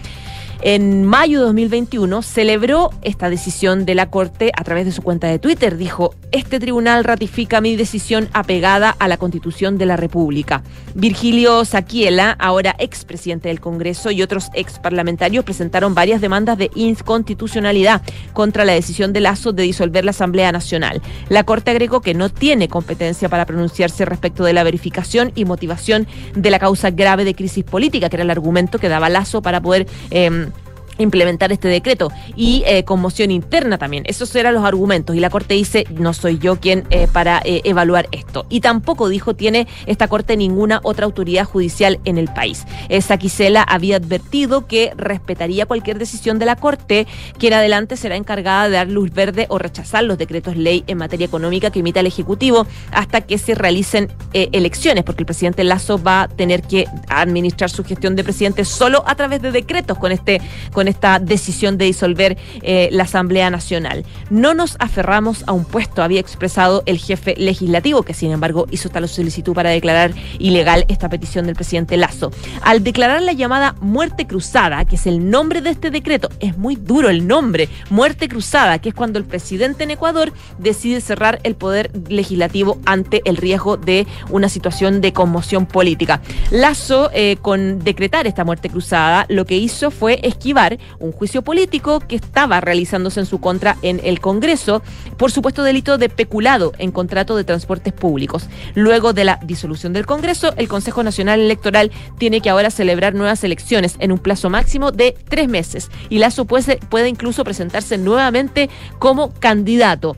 en mayo de 2021 celebró esta decisión de la Corte a través de su cuenta de Twitter. Dijo, este tribunal ratifica mi decisión apegada a la Constitución de la República. Virgilio Saquiela, ahora expresidente del Congreso, y otros ex parlamentarios presentaron varias demandas de inconstitucionalidad contra la decisión de Lazo de disolver la Asamblea Nacional. La Corte agregó que no tiene competencia para pronunciarse respecto de la verificación y motivación de la causa grave de crisis política, que era el argumento que daba Lazo para poder... Eh, implementar este decreto y eh, conmoción interna también. Esos eran los argumentos y la Corte dice no soy yo quien eh, para eh, evaluar esto. Y tampoco dijo tiene esta Corte ninguna otra autoridad judicial en el país. Saquicela había advertido que respetaría cualquier decisión de la Corte que en adelante será encargada de dar luz verde o rechazar los decretos ley en materia económica que emita el Ejecutivo hasta que se realicen elecciones, porque el presidente Lazo va a tener que administrar su gestión de presidente solo a través de decretos con este con esta decisión de disolver eh, la Asamblea Nacional. No nos aferramos a un puesto, había expresado el jefe legislativo, que sin embargo hizo esta solicitud para declarar ilegal esta petición del presidente Lazo. Al declarar la llamada muerte cruzada, que es el nombre de este decreto, es muy duro el nombre, muerte cruzada, que es cuando el presidente en Ecuador decide cerrar el poder legislativo ante el riesgo de una situación de conmoción política. Lazo, eh, con decretar esta muerte cruzada, lo que hizo fue esquivar un juicio político que estaba realizándose en su contra en el Congreso por supuesto delito de peculado en contrato de transportes públicos. Luego de la disolución del Congreso, el Consejo Nacional Electoral tiene que ahora celebrar nuevas elecciones en un plazo máximo de tres meses y Lazo puede, puede incluso presentarse nuevamente como candidato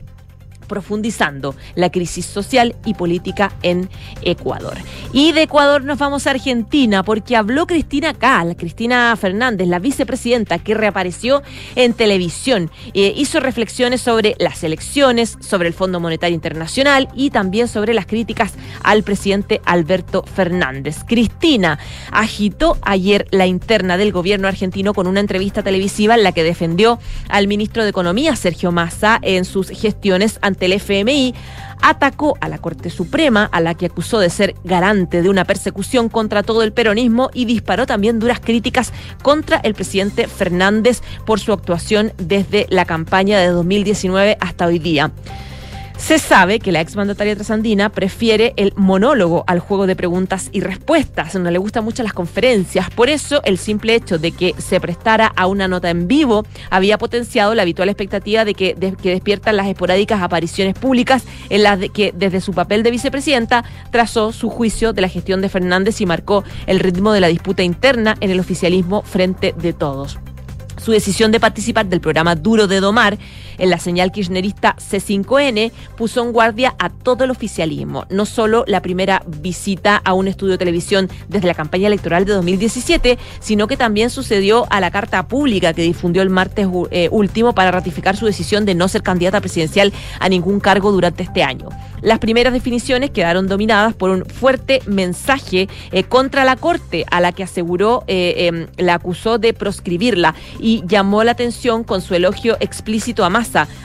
profundizando la crisis social y política en Ecuador. Y de Ecuador nos vamos a Argentina porque habló Cristina Cal, Cristina Fernández, la vicepresidenta que reapareció en televisión. Eh, hizo reflexiones sobre las elecciones, sobre el Fondo Monetario Internacional y también sobre las críticas al presidente Alberto Fernández. Cristina agitó ayer la interna del gobierno argentino con una entrevista televisiva en la que defendió al ministro de Economía, Sergio Massa, en sus gestiones ante el FMI, atacó a la Corte Suprema, a la que acusó de ser garante de una persecución contra todo el peronismo y disparó también duras críticas contra el presidente Fernández por su actuación desde la campaña de 2019 hasta hoy día. Se sabe que la exmandataria trasandina prefiere el monólogo al juego de preguntas y respuestas. No le gustan mucho las conferencias. Por eso, el simple hecho de que se prestara a una nota en vivo había potenciado la habitual expectativa de que, despiertan las esporádicas apariciones públicas en las que desde su papel de vicepresidenta trazó su juicio de la gestión de Fernández y marcó el ritmo de la disputa interna en el oficialismo frente de todos. Su decisión de participar del programa Duro de Domar en la señal kirchnerista C5N puso en guardia a todo el oficialismo, no solo la primera visita a un estudio de televisión desde la campaña electoral de 2017, sino que también sucedió a la carta pública que difundió el martes eh, último para ratificar su decisión de no ser candidata presidencial a ningún cargo durante este año. Las primeras definiciones quedaron dominadas por un fuerte mensaje eh, contra la Corte, a la que aseguró eh, em, la acusó de proscribirla y llamó la atención con su elogio explícito a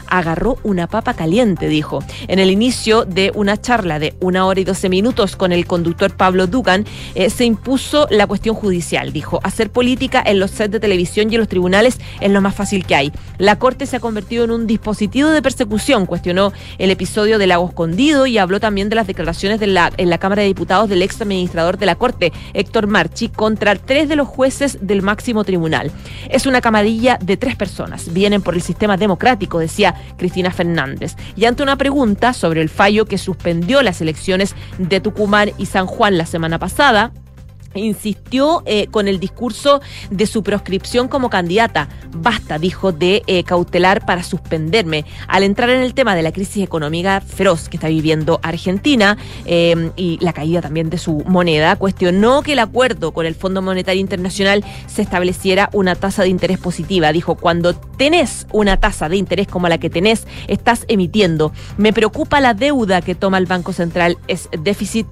Agarró una papa caliente, dijo. En el inicio de una charla de una hora y doce minutos con el conductor Pablo Dugan, eh, se impuso la cuestión judicial. Dijo, hacer política en los sets de televisión y en los tribunales es lo más fácil que hay. La Corte se ha convertido en un dispositivo de persecución, cuestionó el episodio del lago escondido y habló también de las declaraciones de la, en la Cámara de Diputados del ex administrador de la Corte, Héctor Marchi, contra tres de los jueces del máximo tribunal. Es una camarilla de tres personas. Vienen por el sistema democrático, decía Cristina Fernández. Y ante una pregunta sobre el fallo que suspendió las elecciones de Tucumán y San Juan la semana pasada, insistió eh, con el discurso de su proscripción como candidata. Basta, dijo, de eh, cautelar para suspenderme. Al entrar en el tema de la crisis económica feroz que está viviendo Argentina eh, y la caída también de su moneda, cuestionó que el acuerdo con el Fondo Monetario Internacional se estableciera una tasa de interés positiva. Dijo, cuando tenés una tasa de interés como la que tenés, estás emitiendo. Me preocupa la deuda que toma el Banco Central. Es déficit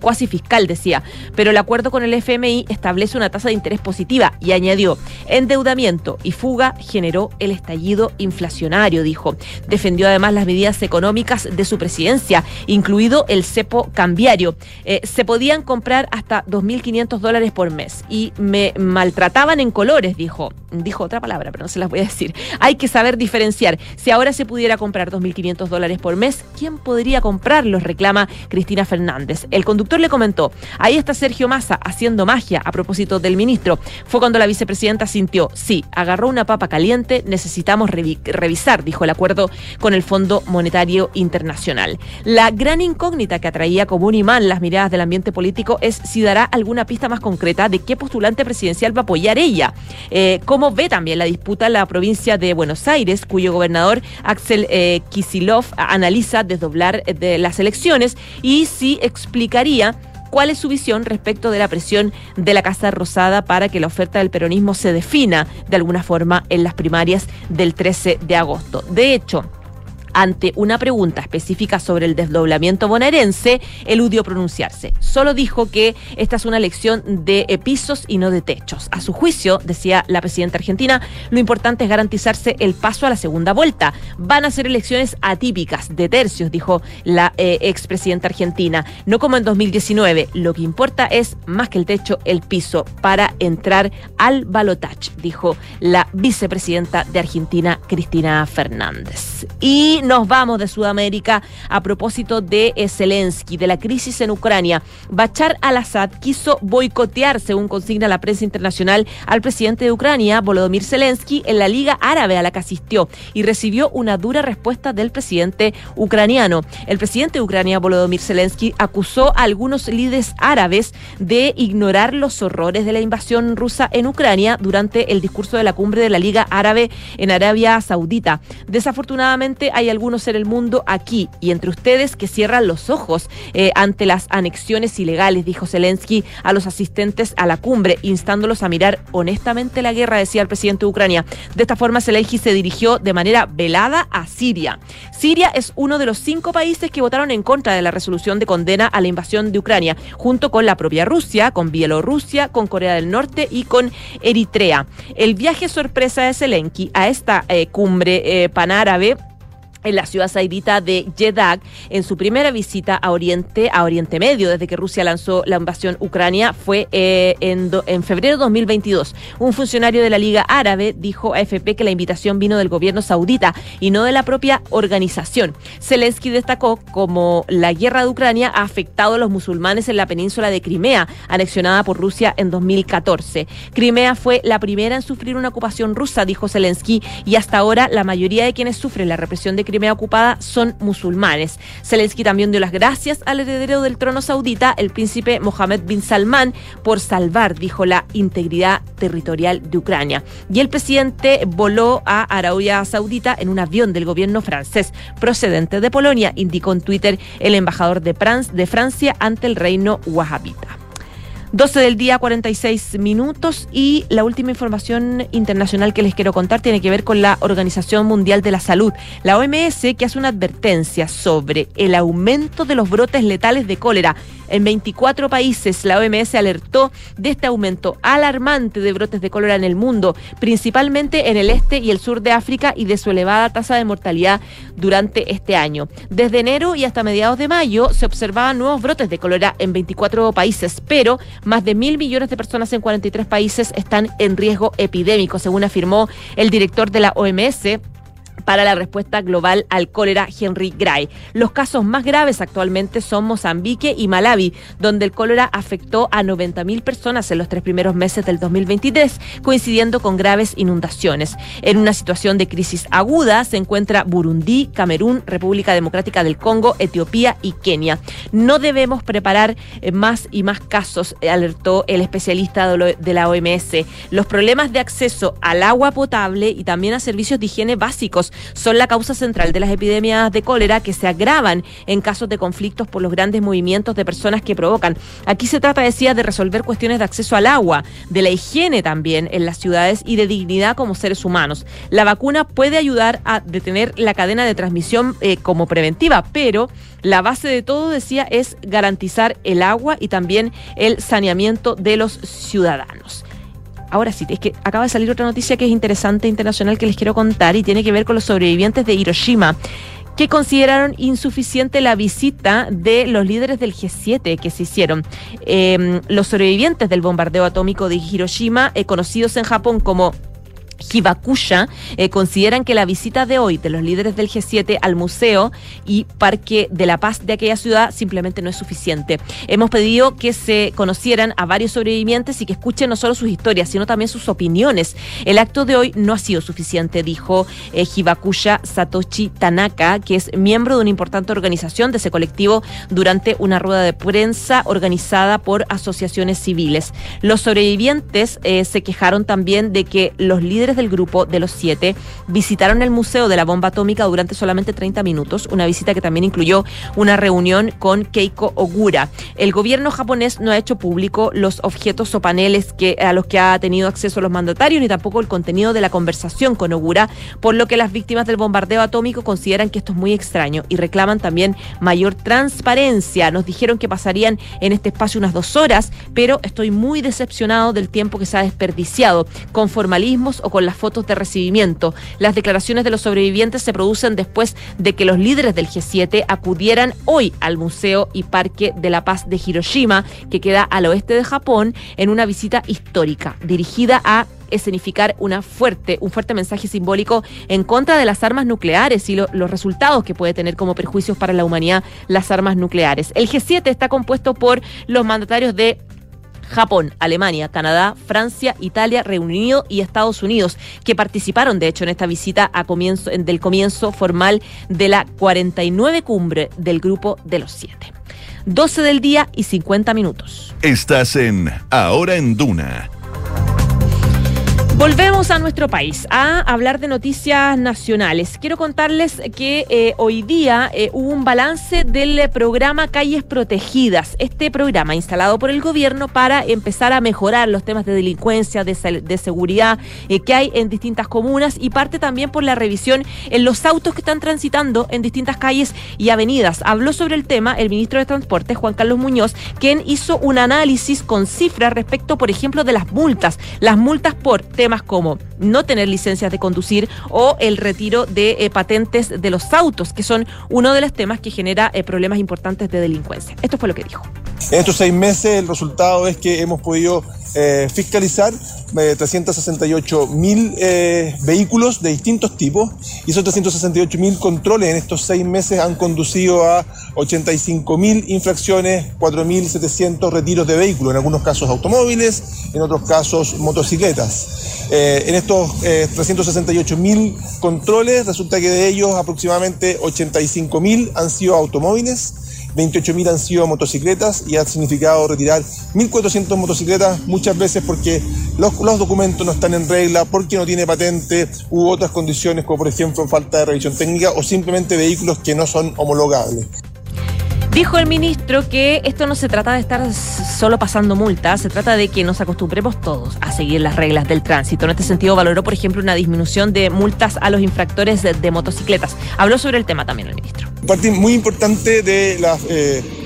cuasi fiscal, decía. Pero el acuerdo con el FMI establece una tasa de interés positiva y añadió, endeudamiento y fuga generó el estallido inflacionario, dijo. Defendió además las medidas económicas de su presidencia, incluido el cepo cambiario. Eh, se podían comprar hasta 2.500 dólares por mes y me maltrataban en colores, dijo. Dijo otra palabra, pero no se las voy a decir. Hay que saber diferenciar. Si ahora se pudiera comprar 2.500 dólares por mes, ¿quién podría comprarlos? Reclama Cristina Fernández. El conductor le comentó, ahí está Sergio Massa haciendo magia a propósito del ministro. Fue cuando la vicepresidenta sintió, sí, agarró una papa caliente, necesitamos revisar, dijo el acuerdo con el Fondo Monetario Internacional. La gran incógnita que atraía como un imán las miradas del ambiente político es si dará alguna pista más concreta de qué postulante presidencial va a apoyar ella. Eh, ¿Cómo ve también la disputa la provincia de Buenos Aires, cuyo gobernador Axel eh, Kisilov analiza desdoblar eh, de las elecciones y si explicaría cuál es su visión respecto de la presión de la Casa Rosada para que la oferta del peronismo se defina de alguna forma en las primarias del 13 de agosto. De hecho, Ante una pregunta específica sobre el desdoblamiento bonaerense, eludió pronunciarse. Solo dijo que esta es una elección de eh, pisos y no de techos. A su juicio, decía la presidenta argentina, lo importante es garantizarse el paso a la segunda vuelta. Van a ser elecciones atípicas, de tercios, dijo la eh, expresidenta argentina. No como en 2019. Lo que importa es, más que el techo, el piso para entrar al balotach, dijo la vicepresidenta de Argentina, Cristina Fernández. Y nos vamos de Sudamérica a propósito de eh, Zelensky, de la crisis en Ucrania. Bachar al-Assad quiso boicotear, según consigna la prensa internacional, al presidente de Ucrania, Volodymyr Zelensky, en la Liga Árabe a la que asistió y recibió una dura respuesta del presidente ucraniano. El presidente de Ucrania, Volodymyr Zelensky, acusó a algunos líderes árabes de ignorar los horrores de la invasión rusa en Ucrania durante el discurso de la cumbre de la Liga Árabe en Arabia Saudita. Desafortunadamente hay algunos en el mundo aquí y entre ustedes que cierran los ojos eh, ante las anexiones ilegales, dijo Zelensky a los asistentes a la cumbre, instándolos a mirar honestamente la guerra, decía el presidente de Ucrania. De esta forma, Zelensky se dirigió de manera velada a Siria. Siria es uno de los cinco países que votaron en contra de la resolución de condena a la invasión de Ucrania, junto con la propia Rusia, con Bielorrusia, con Corea del Norte y con Eritrea. El viaje sorpresa de Zelensky a esta eh, cumbre eh, panárabe en la ciudad saudita de Jeddah en su primera visita a Oriente, a Oriente Medio, desde que Rusia lanzó la invasión Ucrania, fue eh, en, febrero de 2022. Un funcionario de la Liga Árabe dijo a FP que la invitación vino del gobierno saudita y no de la propia organización. Zelensky destacó como la guerra de Ucrania ha afectado a los musulmanes en la península de Crimea, anexionada por Rusia en 2014. Crimea fue la primera en sufrir una ocupación rusa, dijo Zelensky, y hasta ahora la mayoría de quienes sufren la represión de Crimea Crimea ocupada son musulmanes. Zelensky también dio las gracias al heredero del trono saudita, el príncipe Mohammed bin Salman, por salvar, dijo, la integridad territorial de Ucrania. Y el presidente voló a Arabia Saudita en un avión del gobierno francés procedente de Polonia, indicó en Twitter el embajador de, de Francia ante el reino wahhabita. 12 del día, 46 minutos. Y la última información internacional que les quiero contar tiene que ver con la Organización Mundial de la Salud, la OMS, que hace una advertencia sobre el aumento de los brotes letales de cólera en 24 países la OMS alertó de este aumento alarmante de brotes de cólera en el mundo, principalmente en el este y el sur de África y de su elevada tasa de mortalidad durante este año. Desde enero y hasta mediados de mayo se observaban nuevos brotes de cólera en 24 países, pero más de mil millones de personas en 43 países están en riesgo epidémico, según afirmó el director de la OMS, para la respuesta global al cólera Henry Gray. Los casos más graves actualmente son Mozambique y Malawi, donde el cólera afectó a 90.000 personas en los tres primeros meses del 2023, coincidiendo con graves inundaciones. En una situación de crisis aguda se encuentra Burundi, Camerún, República Democrática del Congo, Etiopía y Kenia. No debemos preparar eh, más y más casos, eh, alertó el especialista de la OMS. Los problemas de acceso al agua potable y también a servicios de higiene básicos son la causa central de las epidemias de cólera que se agravan en casos de conflictos por los grandes movimientos de personas que provocan. Aquí se trata, decía, de resolver cuestiones de acceso al agua, de la higiene también en las ciudades y de dignidad como seres humanos. La vacuna puede ayudar a detener la cadena de transmisión eh, como preventiva, pero la base de todo, decía, es garantizar el agua y también el saneamiento de los ciudadanos. Ahora sí, es que acaba de salir otra noticia que es interesante internacional que les quiero contar y tiene que ver con los sobrevivientes de Hiroshima que consideraron insuficiente la visita de los líderes del G7 que se hicieron. Em, los sobrevivientes del bombardeo atómico de Hiroshima, eh, conocidos en Japón como Hibakusha eh, consideran que la visita de hoy de los líderes del G7 al museo y Parque de la Paz de aquella ciudad simplemente no es suficiente. Hemos pedido que se conocieran a varios sobrevivientes y que escuchen no solo sus historias, sino también sus opiniones. El acto de hoy no ha sido suficiente, dijo eh, Hibakusha Satoshi Tanaka, que es miembro de una importante organización de ese colectivo durante una rueda de prensa organizada por asociaciones civiles. Los sobrevivientes eh, se quejaron también de que los líderes del grupo de los siete visitaron el Museo de la Bomba Atómica durante solamente 30 minutos, una visita que también incluyó una reunión con Keiko Ogura. El gobierno japonés no ha hecho público los objetos o paneles que, a los que ha tenido acceso los mandatarios, ni tampoco el contenido de la conversación con Ogura, por lo que las víctimas del bombardeo atómico consideran que esto es muy extraño y reclaman también mayor transparencia. Nos dijeron que pasarían en este espacio unas dos horas, pero estoy muy decepcionado del tiempo que se ha desperdiciado con formalismos o con las fotos de recibimiento. Las declaraciones de los sobrevivientes se producen después de que los líderes del G7 acudieran hoy al Museo y Parque de la Paz de Hiroshima, que queda al oeste de Japón, en una visita histórica dirigida a escenificar fuerte, un fuerte mensaje simbólico en contra de las armas nucleares y lo, los resultados que puede tener como perjuicios para la humanidad las armas nucleares. El G7 está compuesto por los mandatarios de Japón, Alemania, Canadá, Francia, Italia, Reino Unido y Estados Unidos, que participaron de hecho en esta visita a comienzo, del comienzo formal de la 49 cumbre del Grupo de los Siete. 12 del día y 50 minutos. Estás en Ahora en Duna Volvemos a nuestro país a hablar de noticias nacionales. Quiero contarles que eh, hoy día eh, hubo un balance del programa Calles Protegidas, este programa instalado por el gobierno para empezar a mejorar los temas de delincuencia, de, de seguridad eh, que hay en distintas comunas y parte también por la revisión en los autos que están transitando en distintas calles y avenidas. Habló sobre el tema el ministro de Transporte, Juan Carlos Muñoz, quien hizo un análisis con cifras respecto, por ejemplo, de las multas. Las multas por temas como no tener licencias de conducir o el retiro de eh, patentes de los autos, que son uno de los temas que genera eh, problemas importantes de delincuencia. Esto fue lo que dijo. En estos seis meses el resultado es que hemos podido eh, fiscalizar 368 mil vehículos de distintos tipos y esos 368 mil controles en estos seis meses han conducido a 85 mil infracciones, 4.700 retiros de vehículos, en algunos casos automóviles, en otros casos motocicletas. Eh, en estos 368 mil controles resulta que de ellos aproximadamente 85 mil han sido automóviles, 28.000 han sido motocicletas y ha significado retirar 1.400 motocicletas muchas veces porque los, los, documentos no están en regla, porque no tiene patente u otras condiciones como por ejemplo falta de revisión técnica o simplemente vehículos que no son homologables. Dijo el ministro que esto no se trata de estar solo pasando multas, se trata de que nos acostumbremos todos a seguir las reglas del tránsito. En este sentido, valoró, por ejemplo, una disminución de multas a los infractores de, motocicletas. Habló sobre el tema también el ministro. Parte muy importante de las... Eh,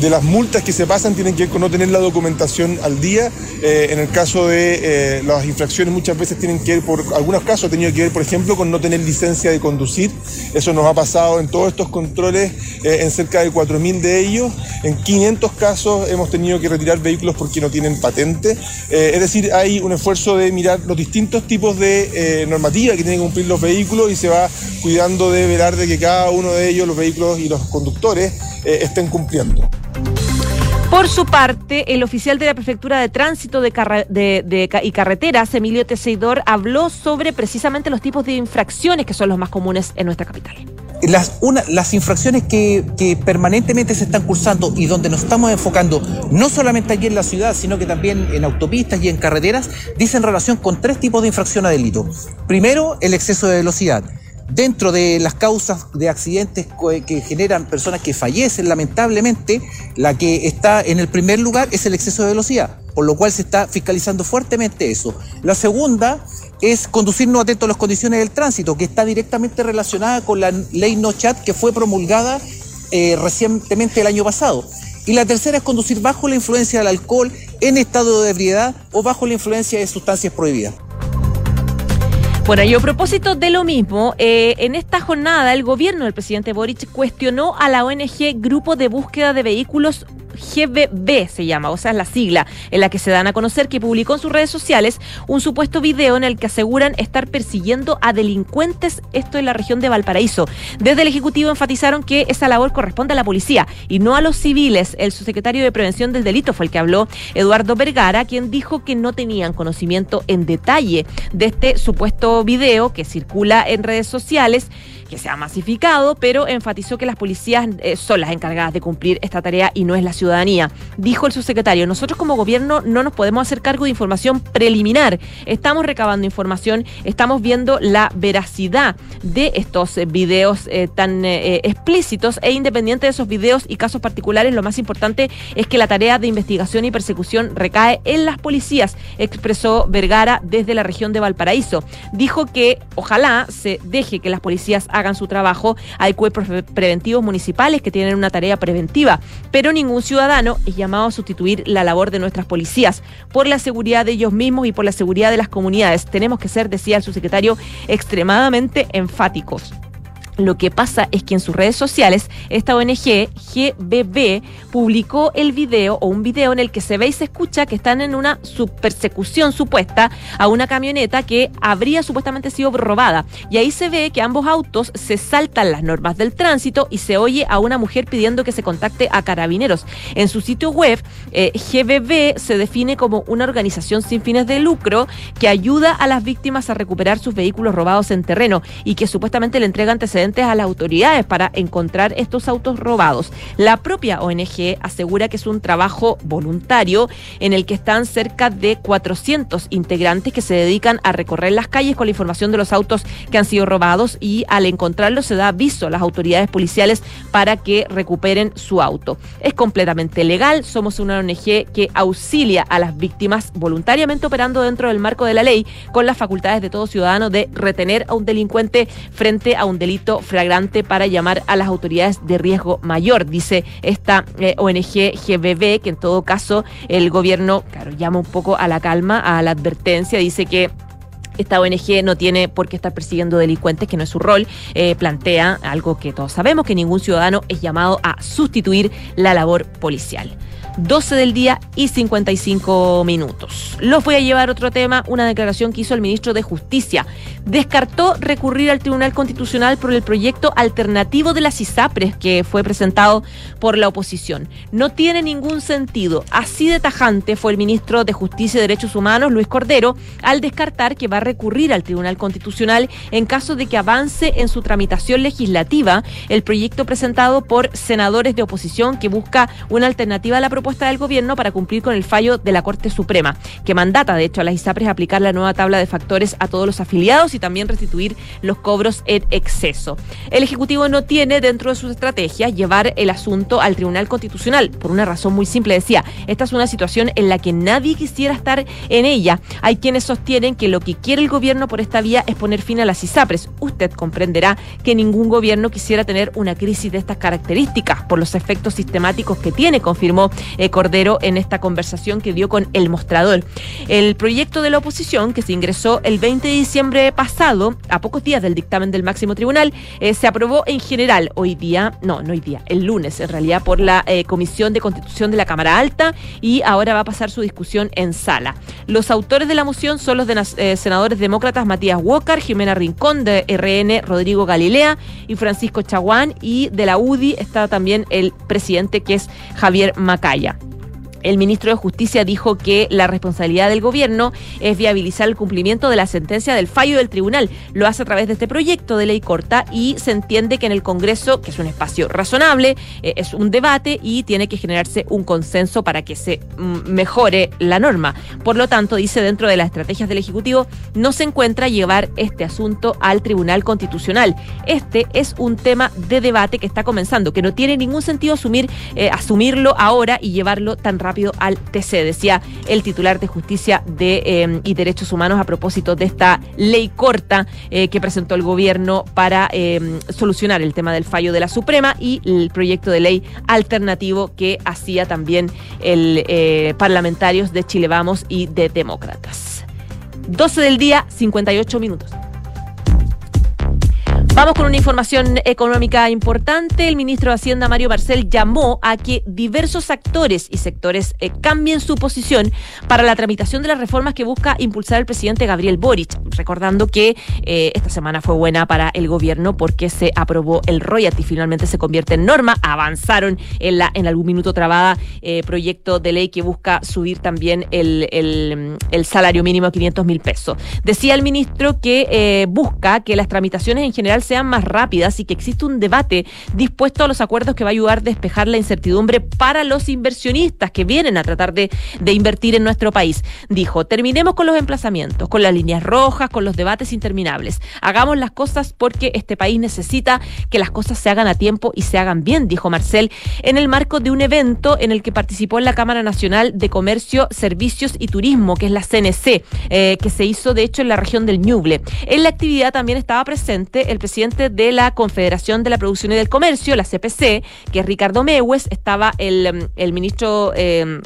de las multas que se pasan tienen que ver con no tener la documentación al día. Eh, en el caso de eh, las infracciones muchas veces tienen que ver, por algunos casos ha tenido que ver, por ejemplo, con no tener licencia de conducir. Eso nos ha pasado en todos estos controles, eh, en cerca de 4.000 de ellos. En 500 casos hemos tenido que retirar vehículos porque no tienen patente. es decir, hay un esfuerzo de mirar los distintos tipos de normativa que tienen que cumplir los vehículos y se va cuidando de velar de que cada uno de ellos, los vehículos y los conductores, estén cumpliendo. Por su parte, el oficial de la Prefectura de Tránsito de y Carreteras, Emilio Teseidor, habló sobre precisamente los tipos de infracciones que son los más comunes en nuestra capital. Las, una, las infracciones que, que, permanentemente se están cursando y donde nos estamos enfocando, no solamente aquí en la ciudad, sino que también en autopistas y en carreteras, dicen relación con tres tipos de infracción a delito. Primero, el exceso de velocidad dentro de las causas de accidentes que generan personas que fallecen, lamentablemente, la que está en el primer lugar es el exceso de velocidad, por lo cual se está fiscalizando fuertemente eso. La segunda es conducir no atento a las condiciones del tránsito, que está directamente relacionada con la ley No Chat que fue promulgada eh, recientemente el año pasado. Y la tercera es conducir bajo la influencia del alcohol, en estado de ebriedad o bajo la influencia de sustancias prohibidas. Bueno, y a propósito de lo mismo, eh, en esta jornada el gobierno del presidente Boric cuestionó a la ONG Grupo de Búsqueda de Vehículos GBB se llama, o sea, es la sigla en la que se dan a conocer que publicó en sus redes sociales un supuesto video en el que aseguran estar persiguiendo a delincuentes, esto en la región de Valparaíso. Desde el Ejecutivo enfatizaron que esa labor corresponde a la policía y no a los civiles. El subsecretario de Prevención del Delito fue el que habló, Eduardo Vergara, quien dijo que no tenían conocimiento en detalle de este supuesto video que circula en redes sociales que se ha masificado, pero enfatizó que las policías eh, son las encargadas de cumplir esta tarea y no es la ciudadanía. Dijo el subsecretario, nosotros como gobierno no nos podemos hacer cargo de información preliminar. Estamos recabando información, estamos viendo la veracidad de estos eh, videos eh, tan explícitos e independiente de esos videos y casos particulares, lo más importante es que la tarea de investigación y persecución recae en las policías, expresó Vergara desde la región de Valparaíso. Dijo que ojalá se deje que las policías hagan su trabajo. Hay cuerpos preventivos municipales que tienen una tarea preventiva, pero ningún ciudadano es llamado a sustituir la labor de nuestras policías por la seguridad de ellos mismos y por la seguridad de las comunidades. Tenemos que ser, decía el subsecretario, extremadamente enfáticos. Lo que pasa es que en sus redes sociales, esta ONG, GBB, publicó el video o un video en el que se ve y se escucha que están en una persecución supuesta a una camioneta que habría supuestamente sido robada. Y ahí se ve que ambos autos se saltan las normas del tránsito y se oye a una mujer pidiendo que se contacte a carabineros. En su sitio web, eh, GBB se define como una organización sin fines de lucro que ayuda a las víctimas a recuperar sus vehículos robados en terreno y que supuestamente le entrega antecedentes a las autoridades para encontrar estos autos robados. La propia ONG asegura que es un trabajo voluntario en el que están cerca de 400 integrantes que se dedican a recorrer las calles con la información de los autos que han sido robados y al encontrarlos se da aviso a las autoridades policiales para que recuperen su auto. Es completamente legal, somos una ONG que auxilia a las víctimas voluntariamente operando dentro del marco de la ley con las facultades de todo ciudadano de retener a un delincuente frente a un delito flagrante para llamar a las autoridades de riesgo mayor, dice esta eh, ONG GBB, que en todo caso el gobierno, claro, llama un poco a la calma, a la advertencia, dice que esta ONG no tiene por qué estar persiguiendo delincuentes, que no es su rol, eh, plantea algo que todos sabemos, que ningún ciudadano es llamado a sustituir la labor policial. 12 del día y 55 minutos. Los voy a llevar otro tema, una declaración que hizo el ministro de Justicia. Descartó recurrir al Tribunal Constitucional por el proyecto alternativo de las ISAPRES que fue presentado por la oposición. No tiene ningún sentido. Así de tajante fue el ministro de Justicia y Derechos Humanos, Luis Cordero, al descartar que va a recurrir al Tribunal Constitucional en caso de que avance en su tramitación legislativa el proyecto presentado por senadores de oposición que busca una alternativa a la propuesta propuesta del gobierno para cumplir con el fallo de la Corte Suprema, que mandata, de hecho, a las ISAPRES aplicar la nueva tabla de factores a todos los afiliados y también restituir los cobros en exceso. El Ejecutivo no tiene dentro de sus estrategias llevar el asunto al Tribunal Constitucional, por una razón muy simple. Decía, esta es una situación en la que nadie quisiera estar en ella. Hay quienes sostienen que lo que quiere el gobierno por esta vía es poner fin a las ISAPRES. Usted comprenderá que ningún gobierno quisiera tener una crisis de estas características por los efectos sistemáticos que tiene, confirmó eh, Cordero en esta conversación que dio con El Mostrador. El proyecto de la oposición, que se ingresó el 20 de diciembre pasado, a pocos días del dictamen del máximo tribunal, eh, se aprobó en general hoy día, no, no hoy día, el lunes en realidad, por la eh, Comisión de Constitución de la Cámara Alta y ahora va a pasar su discusión en sala. Los autores de la moción son los senadores demócratas Matías Walker, Jimena Rincón de RN, Rodrigo Galilea y Francisco Chaguán y de la UDI está también el presidente que es Javier Macaya. Media. El ministro de Justicia dijo que la responsabilidad del gobierno es viabilizar el cumplimiento de la sentencia del fallo del tribunal. Lo hace a través de este proyecto de ley corta y se entiende que en el Congreso, que es un espacio razonable, eh, es un debate y tiene que generarse un consenso para que se mm, mejore la norma. Por lo tanto, dice dentro de las estrategias del Ejecutivo, no se encuentra llevar este asunto al Tribunal Constitucional. Este es un tema de debate que está comenzando, que no tiene ningún sentido asumir, eh, asumirlo ahora y llevarlo tan rápido al TC, decía el titular de Justicia de, em, y Derechos Humanos a propósito de esta ley corta eh, que presentó el gobierno para em, solucionar el tema del fallo de la Suprema y el proyecto de ley alternativo que hacía también el eh, parlamentarios de Chile Vamos y de Demócratas. 12 del día, 58 minutos. Vamos con una información económica importante. El ministro de Hacienda, Mario Marcel, llamó a que diversos actores y sectores eh, cambien su posición para la tramitación de las reformas que busca impulsar el presidente Gabriel Boric. Recordando que eh, esta semana fue buena para el gobierno porque se aprobó el royalty, finalmente se convierte en norma. Avanzaron en la en algún minuto trabada eh, proyecto de ley que busca subir también el, el, salario mínimo a 500 mil pesos. Decía el ministro que busca que las tramitaciones en general sean más rápidas y que existe un debate dispuesto a los acuerdos que va a ayudar a despejar la incertidumbre para los inversionistas que vienen a tratar de, de invertir en nuestro país. Dijo, terminemos con los emplazamientos, con las líneas rojas, con los debates interminables. Hagamos las cosas porque este país necesita que las cosas se hagan a tiempo y se hagan bien, dijo Marcel, en el marco de un evento en el que participó en la Cámara Nacional de Comercio, Servicios y Turismo, que es la CNC, eh, que se hizo de hecho en la región del Ñuble. En la actividad también estaba presente el presidente de la Confederación de la Producción y del Comercio, la CPC, que es Ricardo Mewes, estaba el, el ministro... Eh,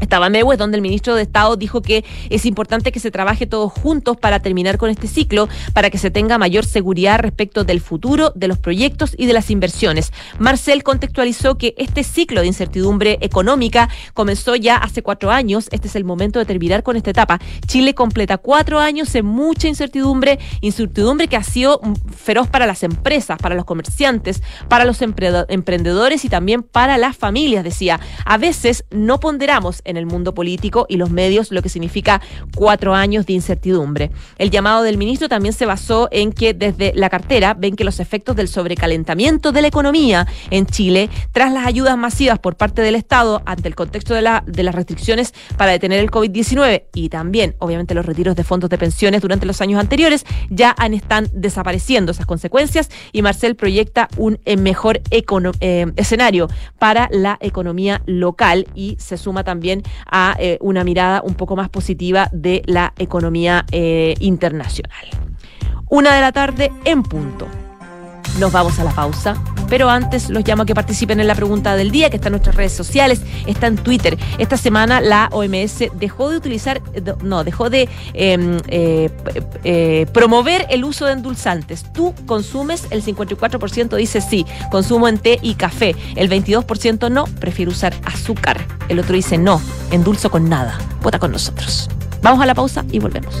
estaba Mewes, donde el ministro de Estado dijo que es importante que se trabaje todos juntos para terminar con este ciclo, para que se tenga mayor seguridad respecto del futuro, de los proyectos y de las inversiones. Marcel contextualizó que este ciclo de incertidumbre económica comenzó ya hace cuatro años. Este es el momento de terminar con esta etapa. Chile completa cuatro años en mucha incertidumbre, incertidumbre que ha sido feroz para las empresas, para los comerciantes, para los emprendedores y también para las familias, decía. A veces no ponderamos en el mundo político y los medios, lo que significa cuatro años de incertidumbre. El llamado del ministro también se basó en que desde la cartera ven que los efectos del sobrecalentamiento de la economía en Chile, tras las ayudas masivas por parte del Estado ante el contexto de, la, de las restricciones para detener el COVID-19 y también, obviamente, los retiros de fondos de pensiones durante los años anteriores, ya están desapareciendo esas consecuencias y Marcel proyecta un eh, mejor eh, escenario para la economía local y se suma también a eh, una mirada un poco más positiva de la economía eh, internacional. Una de la tarde en punto. Nos vamos a la pausa, pero antes los llamo a que participen en la pregunta del día, que está en nuestras redes sociales, está en Twitter. Esta semana la OMS dejó de utilizar, no, dejó de em, eh, eh, promover el uso de endulzantes. Tú consumes, el 54% dice sí, consumo en té y café. El 22% no, prefiere usar azúcar. El otro dice no, endulzo con nada. Vota con nosotros. Vamos a la pausa y volvemos.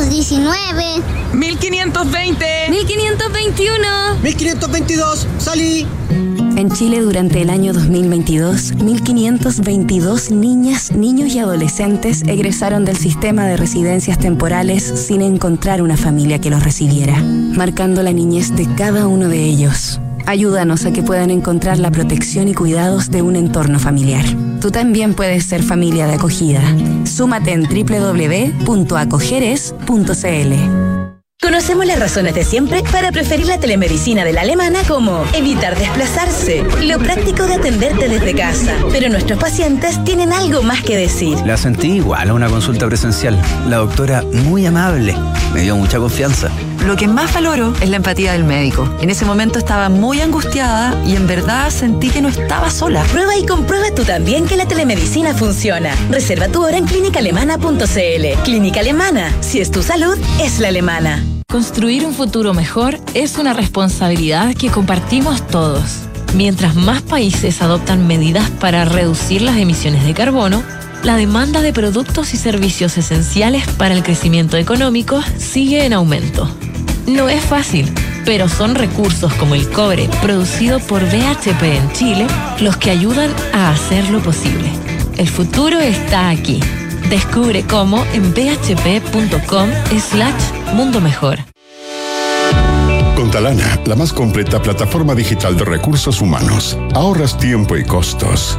1519. 1520. 1521. 1522. Salí. En Chile durante el año 2022, 1.522 niñas, niños y adolescentes egresaron del sistema de residencias temporales sin encontrar una familia que los recibiera, marcando la niñez de cada uno de ellos. Ayúdanos a que puedan encontrar la protección y cuidados de un entorno familiar. Tú también puedes ser familia de acogida. Súmate en www.acogeres.cl. Conocemos las razones de siempre para preferir la telemedicina de la alemana como evitar desplazarse, lo práctico de atenderte desde casa. Pero nuestros pacientes tienen algo más que decir. La sentí igual a una consulta presencial. La doctora muy amable, me dio mucha confianza. Lo que más valoro es la empatía del médico. En ese momento estaba muy angustiada y en verdad sentí que no estaba sola. Prueba y comprueba tú también que la telemedicina funciona. Reserva tu hora en clínicaalemana.cl. Clínica Alemana. Si es tu salud, es la alemana. Construir un futuro mejor es una responsabilidad que compartimos todos. Mientras más países adoptan medidas para reducir las emisiones de carbono, la demanda de productos y servicios esenciales para el crecimiento económico sigue en aumento. No es fácil, pero son recursos como el cobre producido por BHP en Chile los que ayudan a hacerlo posible. El futuro está aquí. Descubre cómo en bhp.com slash mundo mejor. Con Talana, la más completa plataforma digital de recursos humanos, ahorras tiempo y costos.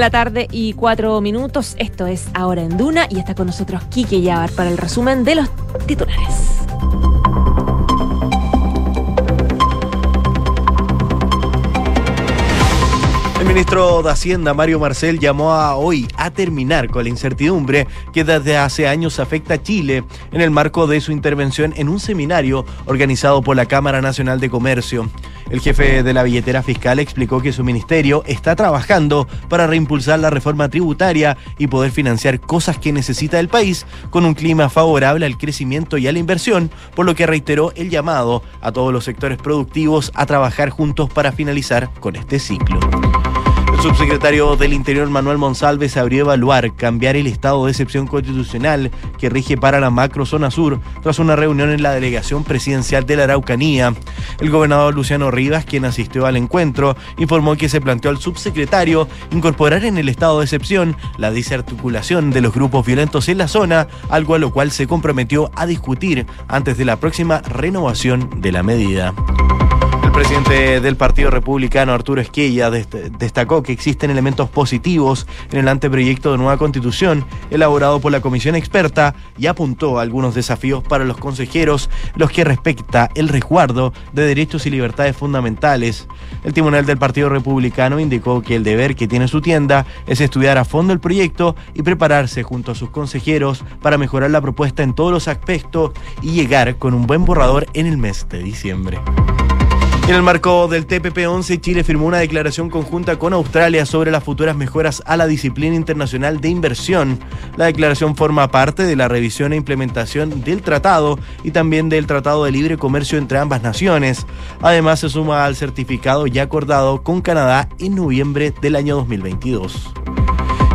La tarde y cuatro minutos. Esto es Ahora en Duna y está con nosotros Kike Yabar para el resumen de los titulares. El ministro de Hacienda, Mario Marcel, llamó a hoy a terminar con la incertidumbre que desde hace años afecta a Chile en el marco de su intervención en un seminario organizado por la Cámara Nacional de Comercio. El jefe de la billetera fiscal explicó que su ministerio está trabajando para reimpulsar la reforma tributaria y poder financiar cosas que necesita el país con un clima favorable al crecimiento y a la inversión, por lo que reiteró el llamado a todos los sectores productivos a trabajar juntos para finalizar con este ciclo. Subsecretario del Interior Manuel Monsalve se abrió evaluar cambiar el estado de excepción constitucional que rige para la macrozona sur tras una reunión en la delegación presidencial de la Araucanía. El gobernador Luciano Rivas, quien asistió al encuentro, informó que se planteó al subsecretario incorporar en el estado de excepción la desarticulación de los grupos violentos en la zona, algo a lo cual se comprometió a discutir antes de la próxima renovación de la medida. El presidente del Partido Republicano, Arturo Esquella, dest destacó que existen elementos positivos en el anteproyecto de nueva constitución elaborado por la comisión experta y apuntó a algunos desafíos para los consejeros, los que respecta el resguardo de derechos y libertades fundamentales. El tribunal del Partido Republicano indicó que el deber que tiene su tienda es estudiar a fondo el proyecto y prepararse junto a sus consejeros para mejorar la propuesta en todos los aspectos y llegar con un buen borrador en el mes de diciembre. En el marco del TPP-11, Chile firmó una declaración conjunta con Australia sobre las futuras mejoras a la disciplina internacional de inversión. La declaración forma parte de la revisión e implementación del tratado y también del Tratado de Libre Comercio entre ambas naciones. Además, se suma al certificado ya acordado con Canadá en noviembre del año 2022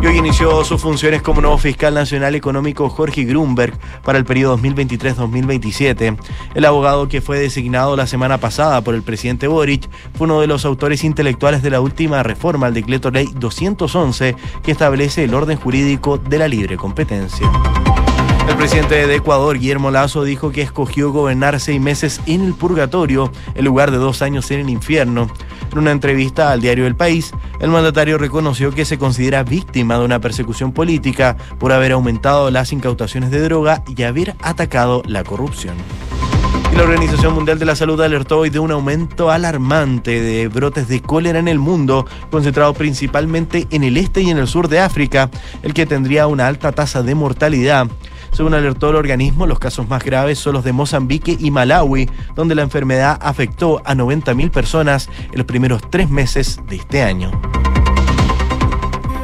y hoy inició sus funciones como nuevo fiscal nacional económico Jorge Grunberg para el periodo 2023-2027. El abogado que fue designado la semana pasada por el presidente Boric fue uno de los autores intelectuales de la última reforma al decreto ley 211 que establece el orden jurídico de la libre competencia. El presidente de Ecuador, Guillermo Lazo, dijo que escogió gobernar seis meses en el purgatorio en lugar de dos años en el infierno. En una entrevista al diario El País, el mandatario reconoció que se considera víctima de una persecución política por haber aumentado las incautaciones de droga y haber atacado la corrupción. La Organización Mundial de la Salud alertó hoy de un aumento alarmante de brotes de cólera en el mundo, concentrado principalmente en el este y en el sur de África, el que tendría una alta tasa de mortalidad. Según alertó el organismo, los casos más graves son los de Mozambique y Malawi, donde la enfermedad afectó a 90.000 personas en los primeros tres meses de este año.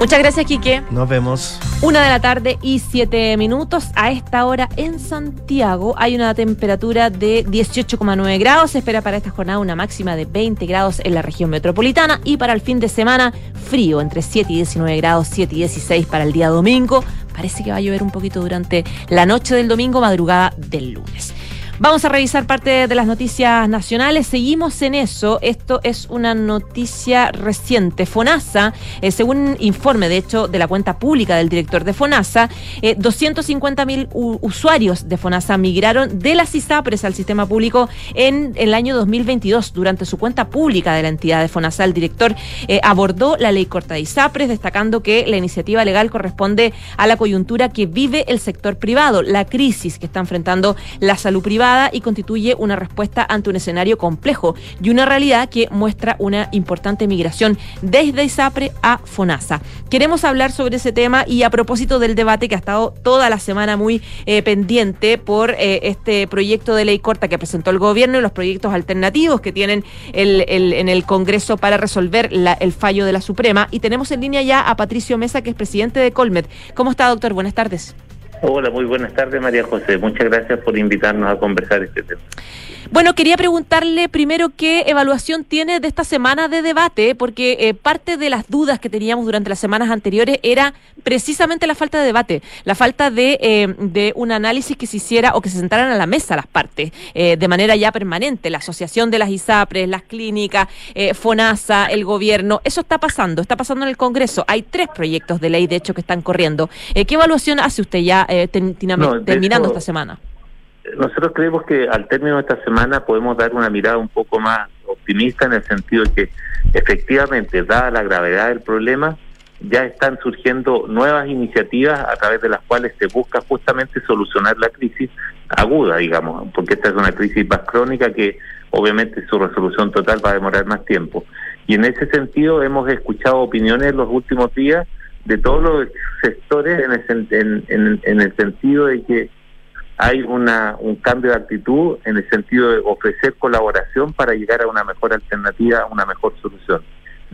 Muchas gracias, Quique. Nos vemos. Una de la tarde y siete minutos. A esta hora en Santiago hay una temperatura de 18,9 grados. Se espera para esta jornada una máxima de 20 grados en la región metropolitana. Y para el fin de semana, frío entre 7 y 19 grados, 7 y 16 para el día domingo. Parece que va a llover un poquito durante la noche del domingo, madrugada del lunes. Vamos a revisar parte de las noticias nacionales. Seguimos en eso. Esto es una noticia reciente. FONASA, eh, según informe, de hecho, de la cuenta pública del director de FONASA, eh, 250 mil usuarios de FONASA migraron de las ISAPRES al sistema público en, el año 2022. Durante su cuenta pública de la entidad de FONASA, el director eh, abordó la ley corta de ISAPRES, destacando que la iniciativa legal corresponde a la coyuntura que vive el sector privado, la crisis que está enfrentando la salud privada y constituye una respuesta ante un escenario complejo y una realidad que muestra una importante migración desde ISAPRE a FONASA. Queremos hablar sobre ese tema y a propósito del debate que ha estado toda la semana muy eh, pendiente por eh, este proyecto de ley corta que presentó el gobierno y los proyectos alternativos que tienen el, en el Congreso para resolver el fallo de la Suprema. Y tenemos en línea ya a Patricio Mesa, que es presidente de Colmet. ¿Cómo está, doctor? Buenas tardes. Hola, muy buenas tardes, María José. Muchas gracias por invitarnos a conversar este tema. Bueno, quería preguntarle primero qué evaluación tiene de esta semana de debate, porque eh, parte de las dudas que teníamos durante las semanas anteriores era precisamente la falta de debate, la falta de, eh, de un análisis que se hiciera o que se sentaran a la mesa las partes eh, de manera ya permanente, la asociación de las ISAPRES, las clínicas, eh, FONASA, el gobierno. Eso está pasando, está pasando en el Congreso. Hay tres proyectos de ley, de hecho, que están corriendo. ¿Qué evaluación hace usted ya eh, ten- No, terminando hecho, esta semana? Nosotros creemos que al término de esta semana podemos dar una mirada un poco más optimista en el sentido de que efectivamente, dada la gravedad del problema, ya están surgiendo nuevas iniciativas a través de las cuales se busca justamente solucionar la crisis aguda, digamos, porque esta es una crisis más crónica que obviamente su resolución total va a demorar más tiempo. Y en ese sentido hemos escuchado opiniones en los últimos días de todos los sectores en el, en- en- en el sentido de que hay una, un cambio de actitud en el sentido de ofrecer colaboración para llegar a una mejor alternativa, a una mejor solución.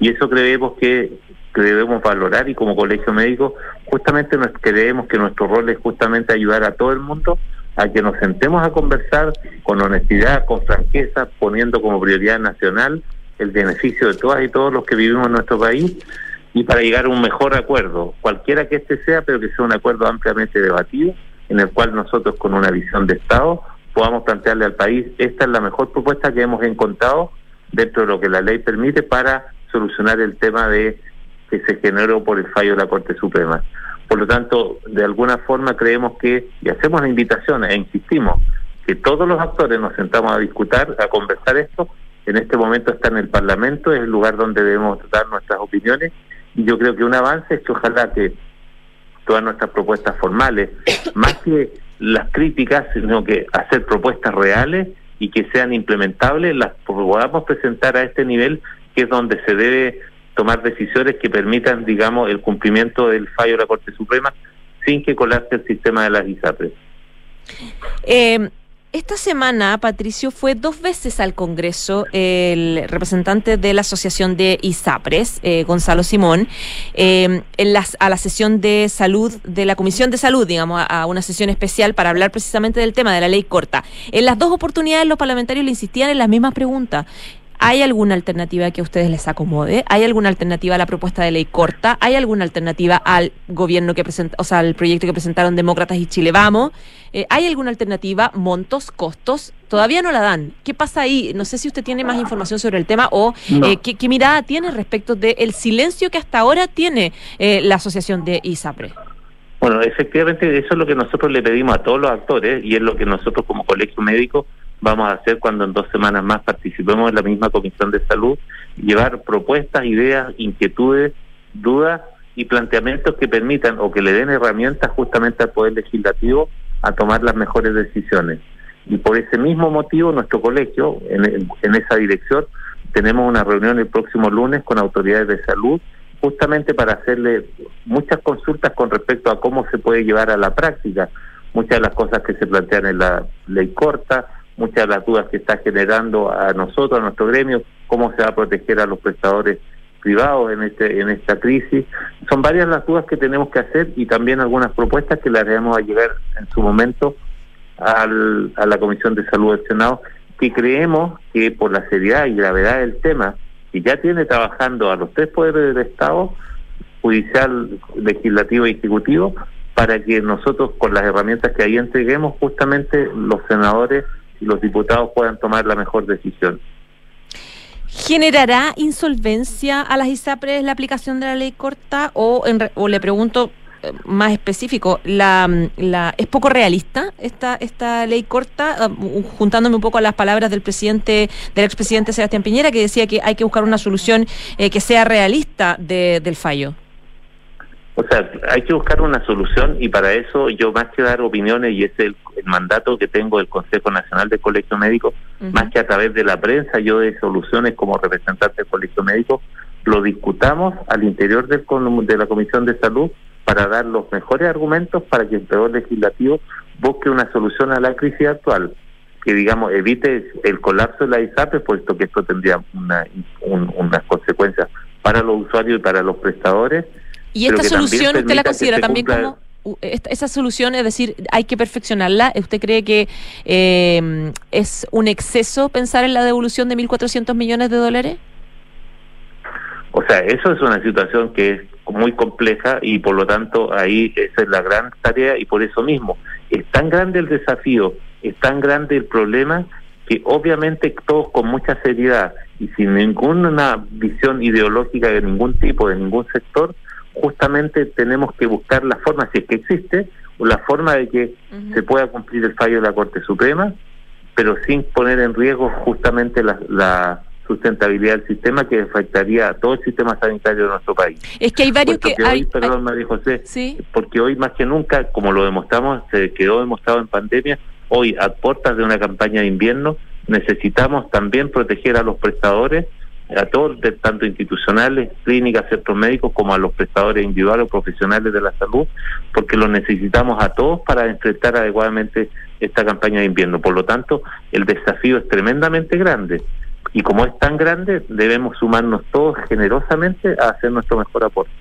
Y eso creemos que, que debemos valorar y como colegio médico justamente nos creemos que nuestro rol es justamente ayudar a todo el mundo a que nos sentemos a conversar con honestidad, con franqueza, poniendo como prioridad nacional el beneficio de todas y todos los que vivimos en nuestro país y para llegar a un mejor acuerdo, cualquiera que este sea, pero que sea un acuerdo ampliamente debatido, en el cual nosotros con una visión de Estado podamos plantearle al país, esta es la mejor propuesta que hemos encontrado dentro de lo que la ley permite para solucionar el tema de que se generó por el fallo de la Corte Suprema. Por lo tanto, de alguna forma creemos que, y hacemos la invitación e insistimos, que todos los actores nos sentamos a discutir, a conversar esto, en este momento está en el Parlamento, es el lugar donde debemos dar nuestras opiniones, y yo creo que un avance es que ojalá que todas nuestras propuestas formales, más que las críticas, sino que hacer propuestas reales y que sean implementables, las podamos presentar a este nivel, que es donde se debe tomar decisiones que permitan, digamos, el cumplimiento del fallo de la Corte Suprema sin que colapse el sistema de las ISAPRES. Eh, esta semana, Patricio, fue dos veces al Congreso el representante de la Asociación de ISAPRES, eh, Gonzalo Simón, eh, en las, a la sesión de salud, de la Comisión de Salud, digamos, a, a una sesión especial para hablar precisamente del tema de la ley corta. En las dos oportunidades los parlamentarios le insistían en las mismas preguntas. ¿Hay alguna alternativa que a ustedes les acomode? ¿Hay alguna alternativa a la propuesta de ley corta? ¿Hay alguna alternativa al gobierno que presenta, o sea, al proyecto que presentaron Demócratas y Chile Vamos? Eh, ¿Hay alguna alternativa? ¿Montos? ¿Costos? Todavía no la dan. ¿Qué pasa ahí? No sé si usted tiene más información sobre el tema o No. eh, ¿qué, qué mirada tiene respecto del silencio que hasta ahora tiene eh, la asociación de ISAPRE. Bueno, efectivamente eso es lo que nosotros le pedimos a todos los actores y es lo que nosotros como colegio médico vamos a hacer cuando en dos semanas más participemos en la misma comisión de salud, llevar propuestas, ideas, inquietudes, dudas y planteamientos que permitan o que le den herramientas justamente al Poder Legislativo a tomar las mejores decisiones. Y por ese mismo motivo nuestro colegio, en, esa dirección, tenemos una reunión el próximo lunes con autoridades de salud justamente para hacerle muchas consultas con respecto a cómo se puede llevar a la práctica muchas de las cosas que se plantean en la ley corta, muchas de las dudas que está generando a nosotros, a nuestro gremio, cómo se va a proteger a los prestadores privados en este en esta crisis. Son varias las dudas que tenemos que hacer y también algunas propuestas que le haremos a llegar en su momento al, a la Comisión de Salud del Senado, que creemos que por la seriedad y gravedad del tema, que ya tiene trabajando a los tres poderes del Estado, judicial, legislativo y ejecutivo, para que nosotros con las herramientas que ahí entreguemos, justamente los senadores y los diputados puedan tomar la mejor decisión. ¿Generará insolvencia a las ISAPRES la aplicación de la ley corta? O, en o le pregunto eh, más específico, la, la, ¿es poco realista esta, esta ley corta? Ah, u- juntándome un poco a las palabras del presidente, del expresidente Sebastián Piñera, que decía que hay que buscar una solución eh, que sea realista de- del fallo. O sea, hay que buscar una solución y para eso yo más que dar opiniones, y es el, el mandato que tengo del Consejo Nacional de Colegio Médico, más que a través de la prensa, yo de soluciones como representante del Colegio Médico, lo discutamos al interior del, de la Comisión de Salud para dar los mejores argumentos para que el Poder Legislativo busque una solución a la crisis actual, que digamos evite el colapso de la ISAPRE, puesto que esto tendría una, un- unas consecuencias para los usuarios y para los prestadores. Y esta solución, ¿usted la considera también cumpla- como esta- esa solución, es decir, hay que perfeccionarla? ¿Usted cree que eh, es un exceso pensar en la devolución de 1.400 millones de dólares? O sea, eso es una situación que es muy compleja y por lo tanto ahí esa es la gran tarea y por eso mismo es tan grande el desafío, es tan grande el problema que obviamente todos con mucha seriedad y sin ninguna visión ideológica de ningún tipo, de ningún sector, justamente tenemos que buscar la forma, si es que existe, o la forma de que se pueda cumplir el fallo de la Corte Suprema, pero sin poner en riesgo justamente la, la sustentabilidad del sistema que afectaría a todo el sistema sanitario de nuestro país. Es que hay varios Puesto que... que hay, hoy, perdón, María José, Sí. porque hoy más que nunca, como lo demostramos, se quedó demostrado en pandemia, hoy a puertas de una campaña de invierno necesitamos también proteger a los prestadores, a todos, tanto institucionales, clínicas, centros médicos, como a los prestadores individuales o profesionales de la salud, porque los necesitamos a todos para enfrentar adecuadamente esta campaña de invierno. Por lo tanto, el desafío es tremendamente grande. Y como es tan grande, debemos sumarnos todos generosamente a hacer nuestro mejor aporte.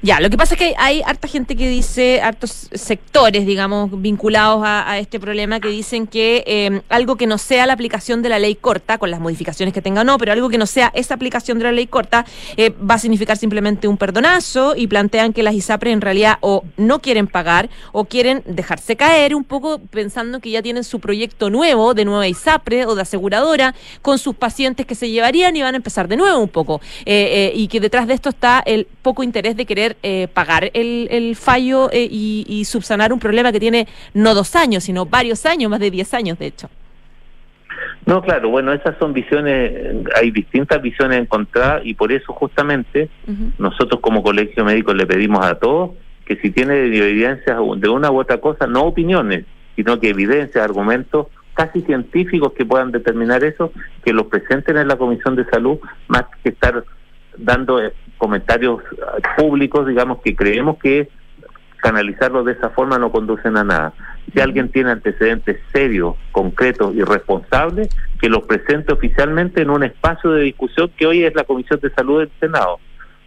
Ya, lo que pasa es que hay harta gente que dice, hartos sectores, digamos, vinculados a, este problema, que dicen que eh, algo que no sea la aplicación de la ley corta, con las modificaciones que tenga o no, pero algo que no sea esa aplicación de la ley corta, eh, va a significar simplemente un perdonazo y plantean que las ISAPRES en realidad o no quieren pagar o quieren dejarse caer un poco pensando que ya tienen su proyecto nuevo de nueva ISAPRE o de aseguradora con sus pacientes que se llevarían y van a empezar de nuevo un poco. Eh, eh, y que detrás de esto está el poco interés de querer eh, pagar el, el fallo eh, y, y subsanar un problema que tiene no dos años, sino varios años, más de diez años de hecho. No, claro, bueno, esas son visiones, hay distintas visiones encontradas y por eso justamente nosotros como colegio médico le pedimos a todos que si tiene evidencias de una u otra cosa, no opiniones, sino que evidencias, argumentos casi científicos que puedan determinar eso, que los presenten en la Comisión de Salud, más que estar dando comentarios eh, públicos, digamos, que creemos que canalizarlos de esa forma no conducen a nada. Si alguien tiene antecedentes serios, concretos y responsables, que los presente oficialmente en un espacio de discusión que hoy es la Comisión de Salud del Senado.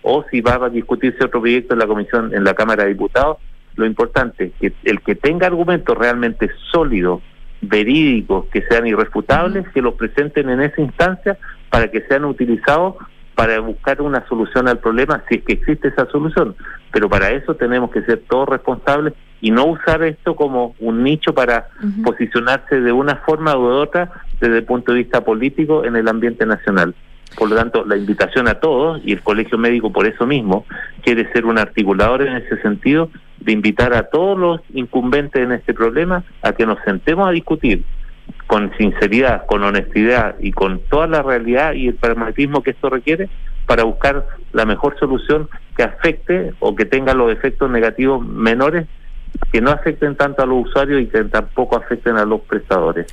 O si va a discutirse otro proyecto en la Comisión, en la Cámara de Diputados, lo importante es que el que tenga argumentos realmente sólidos, verídicos, que sean irrefutables, que los presenten en esa instancia para que sean utilizados para buscar una solución al problema, si es que existe esa solución. Pero para eso tenemos que ser todos responsables y no usar esto como un nicho para posicionarse de una forma u otra desde el punto de vista político en el ambiente nacional. Por lo tanto, la invitación a todos, y el Colegio Médico por eso mismo quiere ser un articulador en ese sentido, de invitar a todos los incumbentes en este problema a que nos sentemos a discutir con sinceridad, con honestidad y con toda la realidad y el pragmatismo que esto requiere para buscar la mejor solución que afecte o que tenga los efectos negativos menores que no afecten tanto a los usuarios y que tampoco afecten a los prestadores.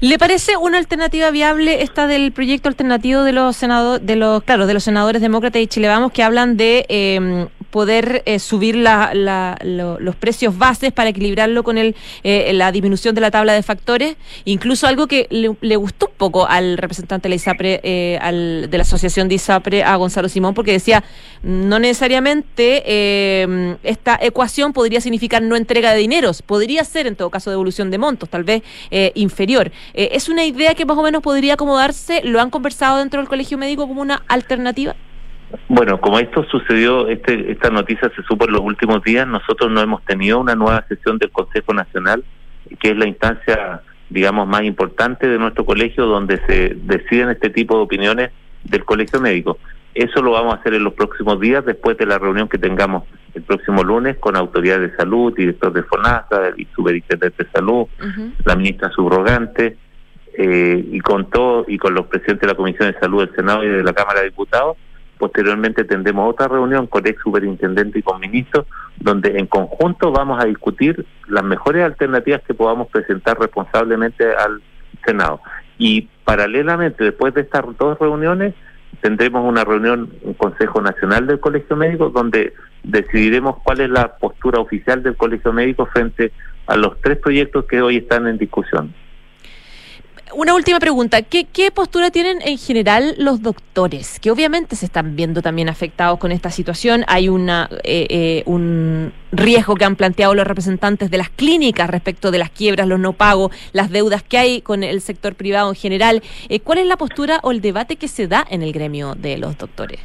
¿Le parece una alternativa viable esta del proyecto alternativo de los senadores, de los, claro, de los senadores demócratas y Chile Vamos que hablan de eh, poder eh, subir la, la- lo- los precios bases para equilibrarlo con el, eh, la disminución de la tabla de factores? Incluso algo que le, le gustó un poco al representante de la ISAPRE, eh, al, de la asociación de ISAPRE, a Gonzalo Simón, porque decía, no necesariamente eh, esta ecuación podría significar no entrega de dineros, podría ser en todo caso devolución de montos, tal vez eh, inferior. Eh, ¿Es una idea que más o menos podría acomodarse? ¿Lo han conversado dentro del Colegio Médico como una alternativa? Bueno, como esto sucedió, este, esta noticia se supo en los últimos días, nosotros no hemos tenido una nueva sesión del Consejo Nacional, que es la instancia, digamos, más importante de nuestro colegio, donde se deciden este tipo de opiniones del Colegio Médico. Eso lo vamos a hacer en los próximos días, después de la reunión que tengamos el próximo lunes con autoridades de salud, director de FONASA, el superintendente de salud, la ministra subrogante, eh, y con todo, y con los presidentes de la Comisión de Salud del Senado y de la Cámara de Diputados, posteriormente tendremos otra reunión con ex superintendente y con ministros, donde en conjunto vamos a discutir las mejores alternativas que podamos presentar responsablemente al Senado. Y paralelamente, después de estas dos reuniones, tendremos una reunión, un Consejo Nacional del Colegio Médico, donde decidiremos cuál es la postura oficial del Colegio Médico frente a los tres proyectos que hoy están en discusión. Una última pregunta. ¿Qué, ¿Qué, postura tienen en general los doctores? Que obviamente se están viendo también afectados con esta situación. Hay una, eh, eh, un riesgo que han planteado los representantes de las clínicas respecto de las quiebras, los no pagos, las deudas que hay con el sector privado en general. Eh, ¿Cuál es la postura o el debate que se da en el gremio de los doctores?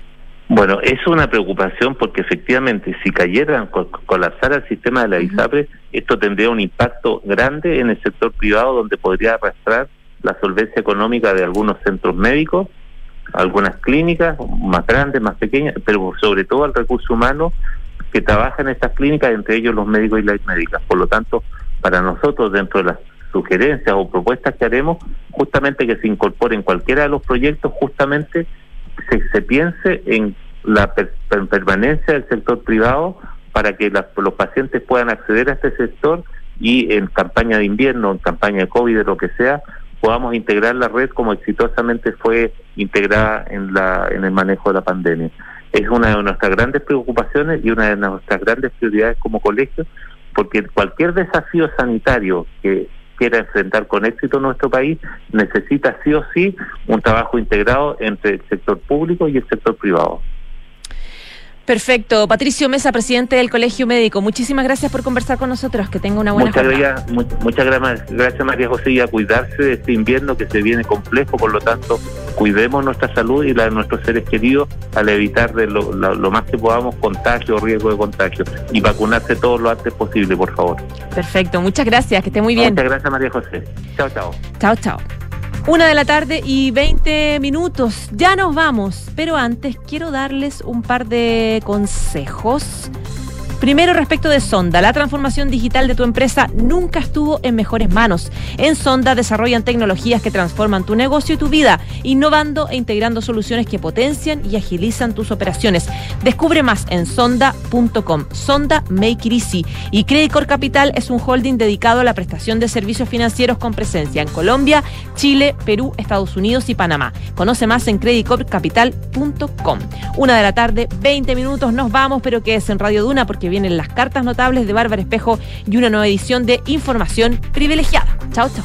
Bueno, es una preocupación porque efectivamente si cayeran, colapsara el sistema de la ISAPRE, esto tendría un impacto grande en el sector privado donde podría arrastrar la solvencia económica de algunos centros médicos, algunas clínicas más grandes, más pequeñas, pero sobre todo al recurso humano que trabaja en estas clínicas, entre ellos los médicos y las médicas. Por lo tanto, para nosotros, dentro de las sugerencias o propuestas que haremos, justamente que se incorpore en cualquiera de los proyectos, justamente se, se piense en la permanencia del sector privado para que los pacientes puedan acceder a este sector y en campaña de invierno, en campaña de COVID, o lo que sea, podamos integrar la red como exitosamente fue integrada en, la, en el manejo de la pandemia. Es una de nuestras grandes preocupaciones y una de nuestras grandes prioridades como colegio, porque cualquier desafío sanitario que quiera enfrentar con éxito nuestro país necesita sí o sí un trabajo integrado entre el sector público y el sector privado. Perfecto. Patricio Mesa, presidente del Colegio Médico, muchísimas gracias por conversar con nosotros. Que tenga una buena muchas Gracias, muchas gracias, María José, y a cuidarse de este invierno que se viene complejo, por lo tanto, cuidemos nuestra salud y la de nuestros seres queridos al evitar de lo, más que podamos contagio o riesgo de contagio y vacunarse todo lo antes posible, por favor. Perfecto, muchas gracias, que esté muy bien. Muchas gracias, María José. Chao, chao. Chao, chao. Una de la tarde y 20 minutos. Ya nos vamos, pero antes quiero darles un par de consejos Primero, respecto de Sonda, la transformación digital de tu empresa nunca estuvo en mejores manos. En Sonda desarrollan tecnologías que transforman tu negocio y tu vida, innovando e integrando soluciones que potencian y agilizan tus operaciones. Descubre más en sonda.com. Sonda Make It Easy. Y Credicor Capital es un holding dedicado a la prestación de servicios financieros con presencia en Colombia, Chile, Perú, Estados Unidos y Panamá. Conoce más en creditcorpcapital.com. Una de la tarde, 20 minutos, nos vamos, pero que es en Radio Duna vienen las cartas notables de Bárbara Espejo y una nueva edición de Información Privilegiada. Chao, chao.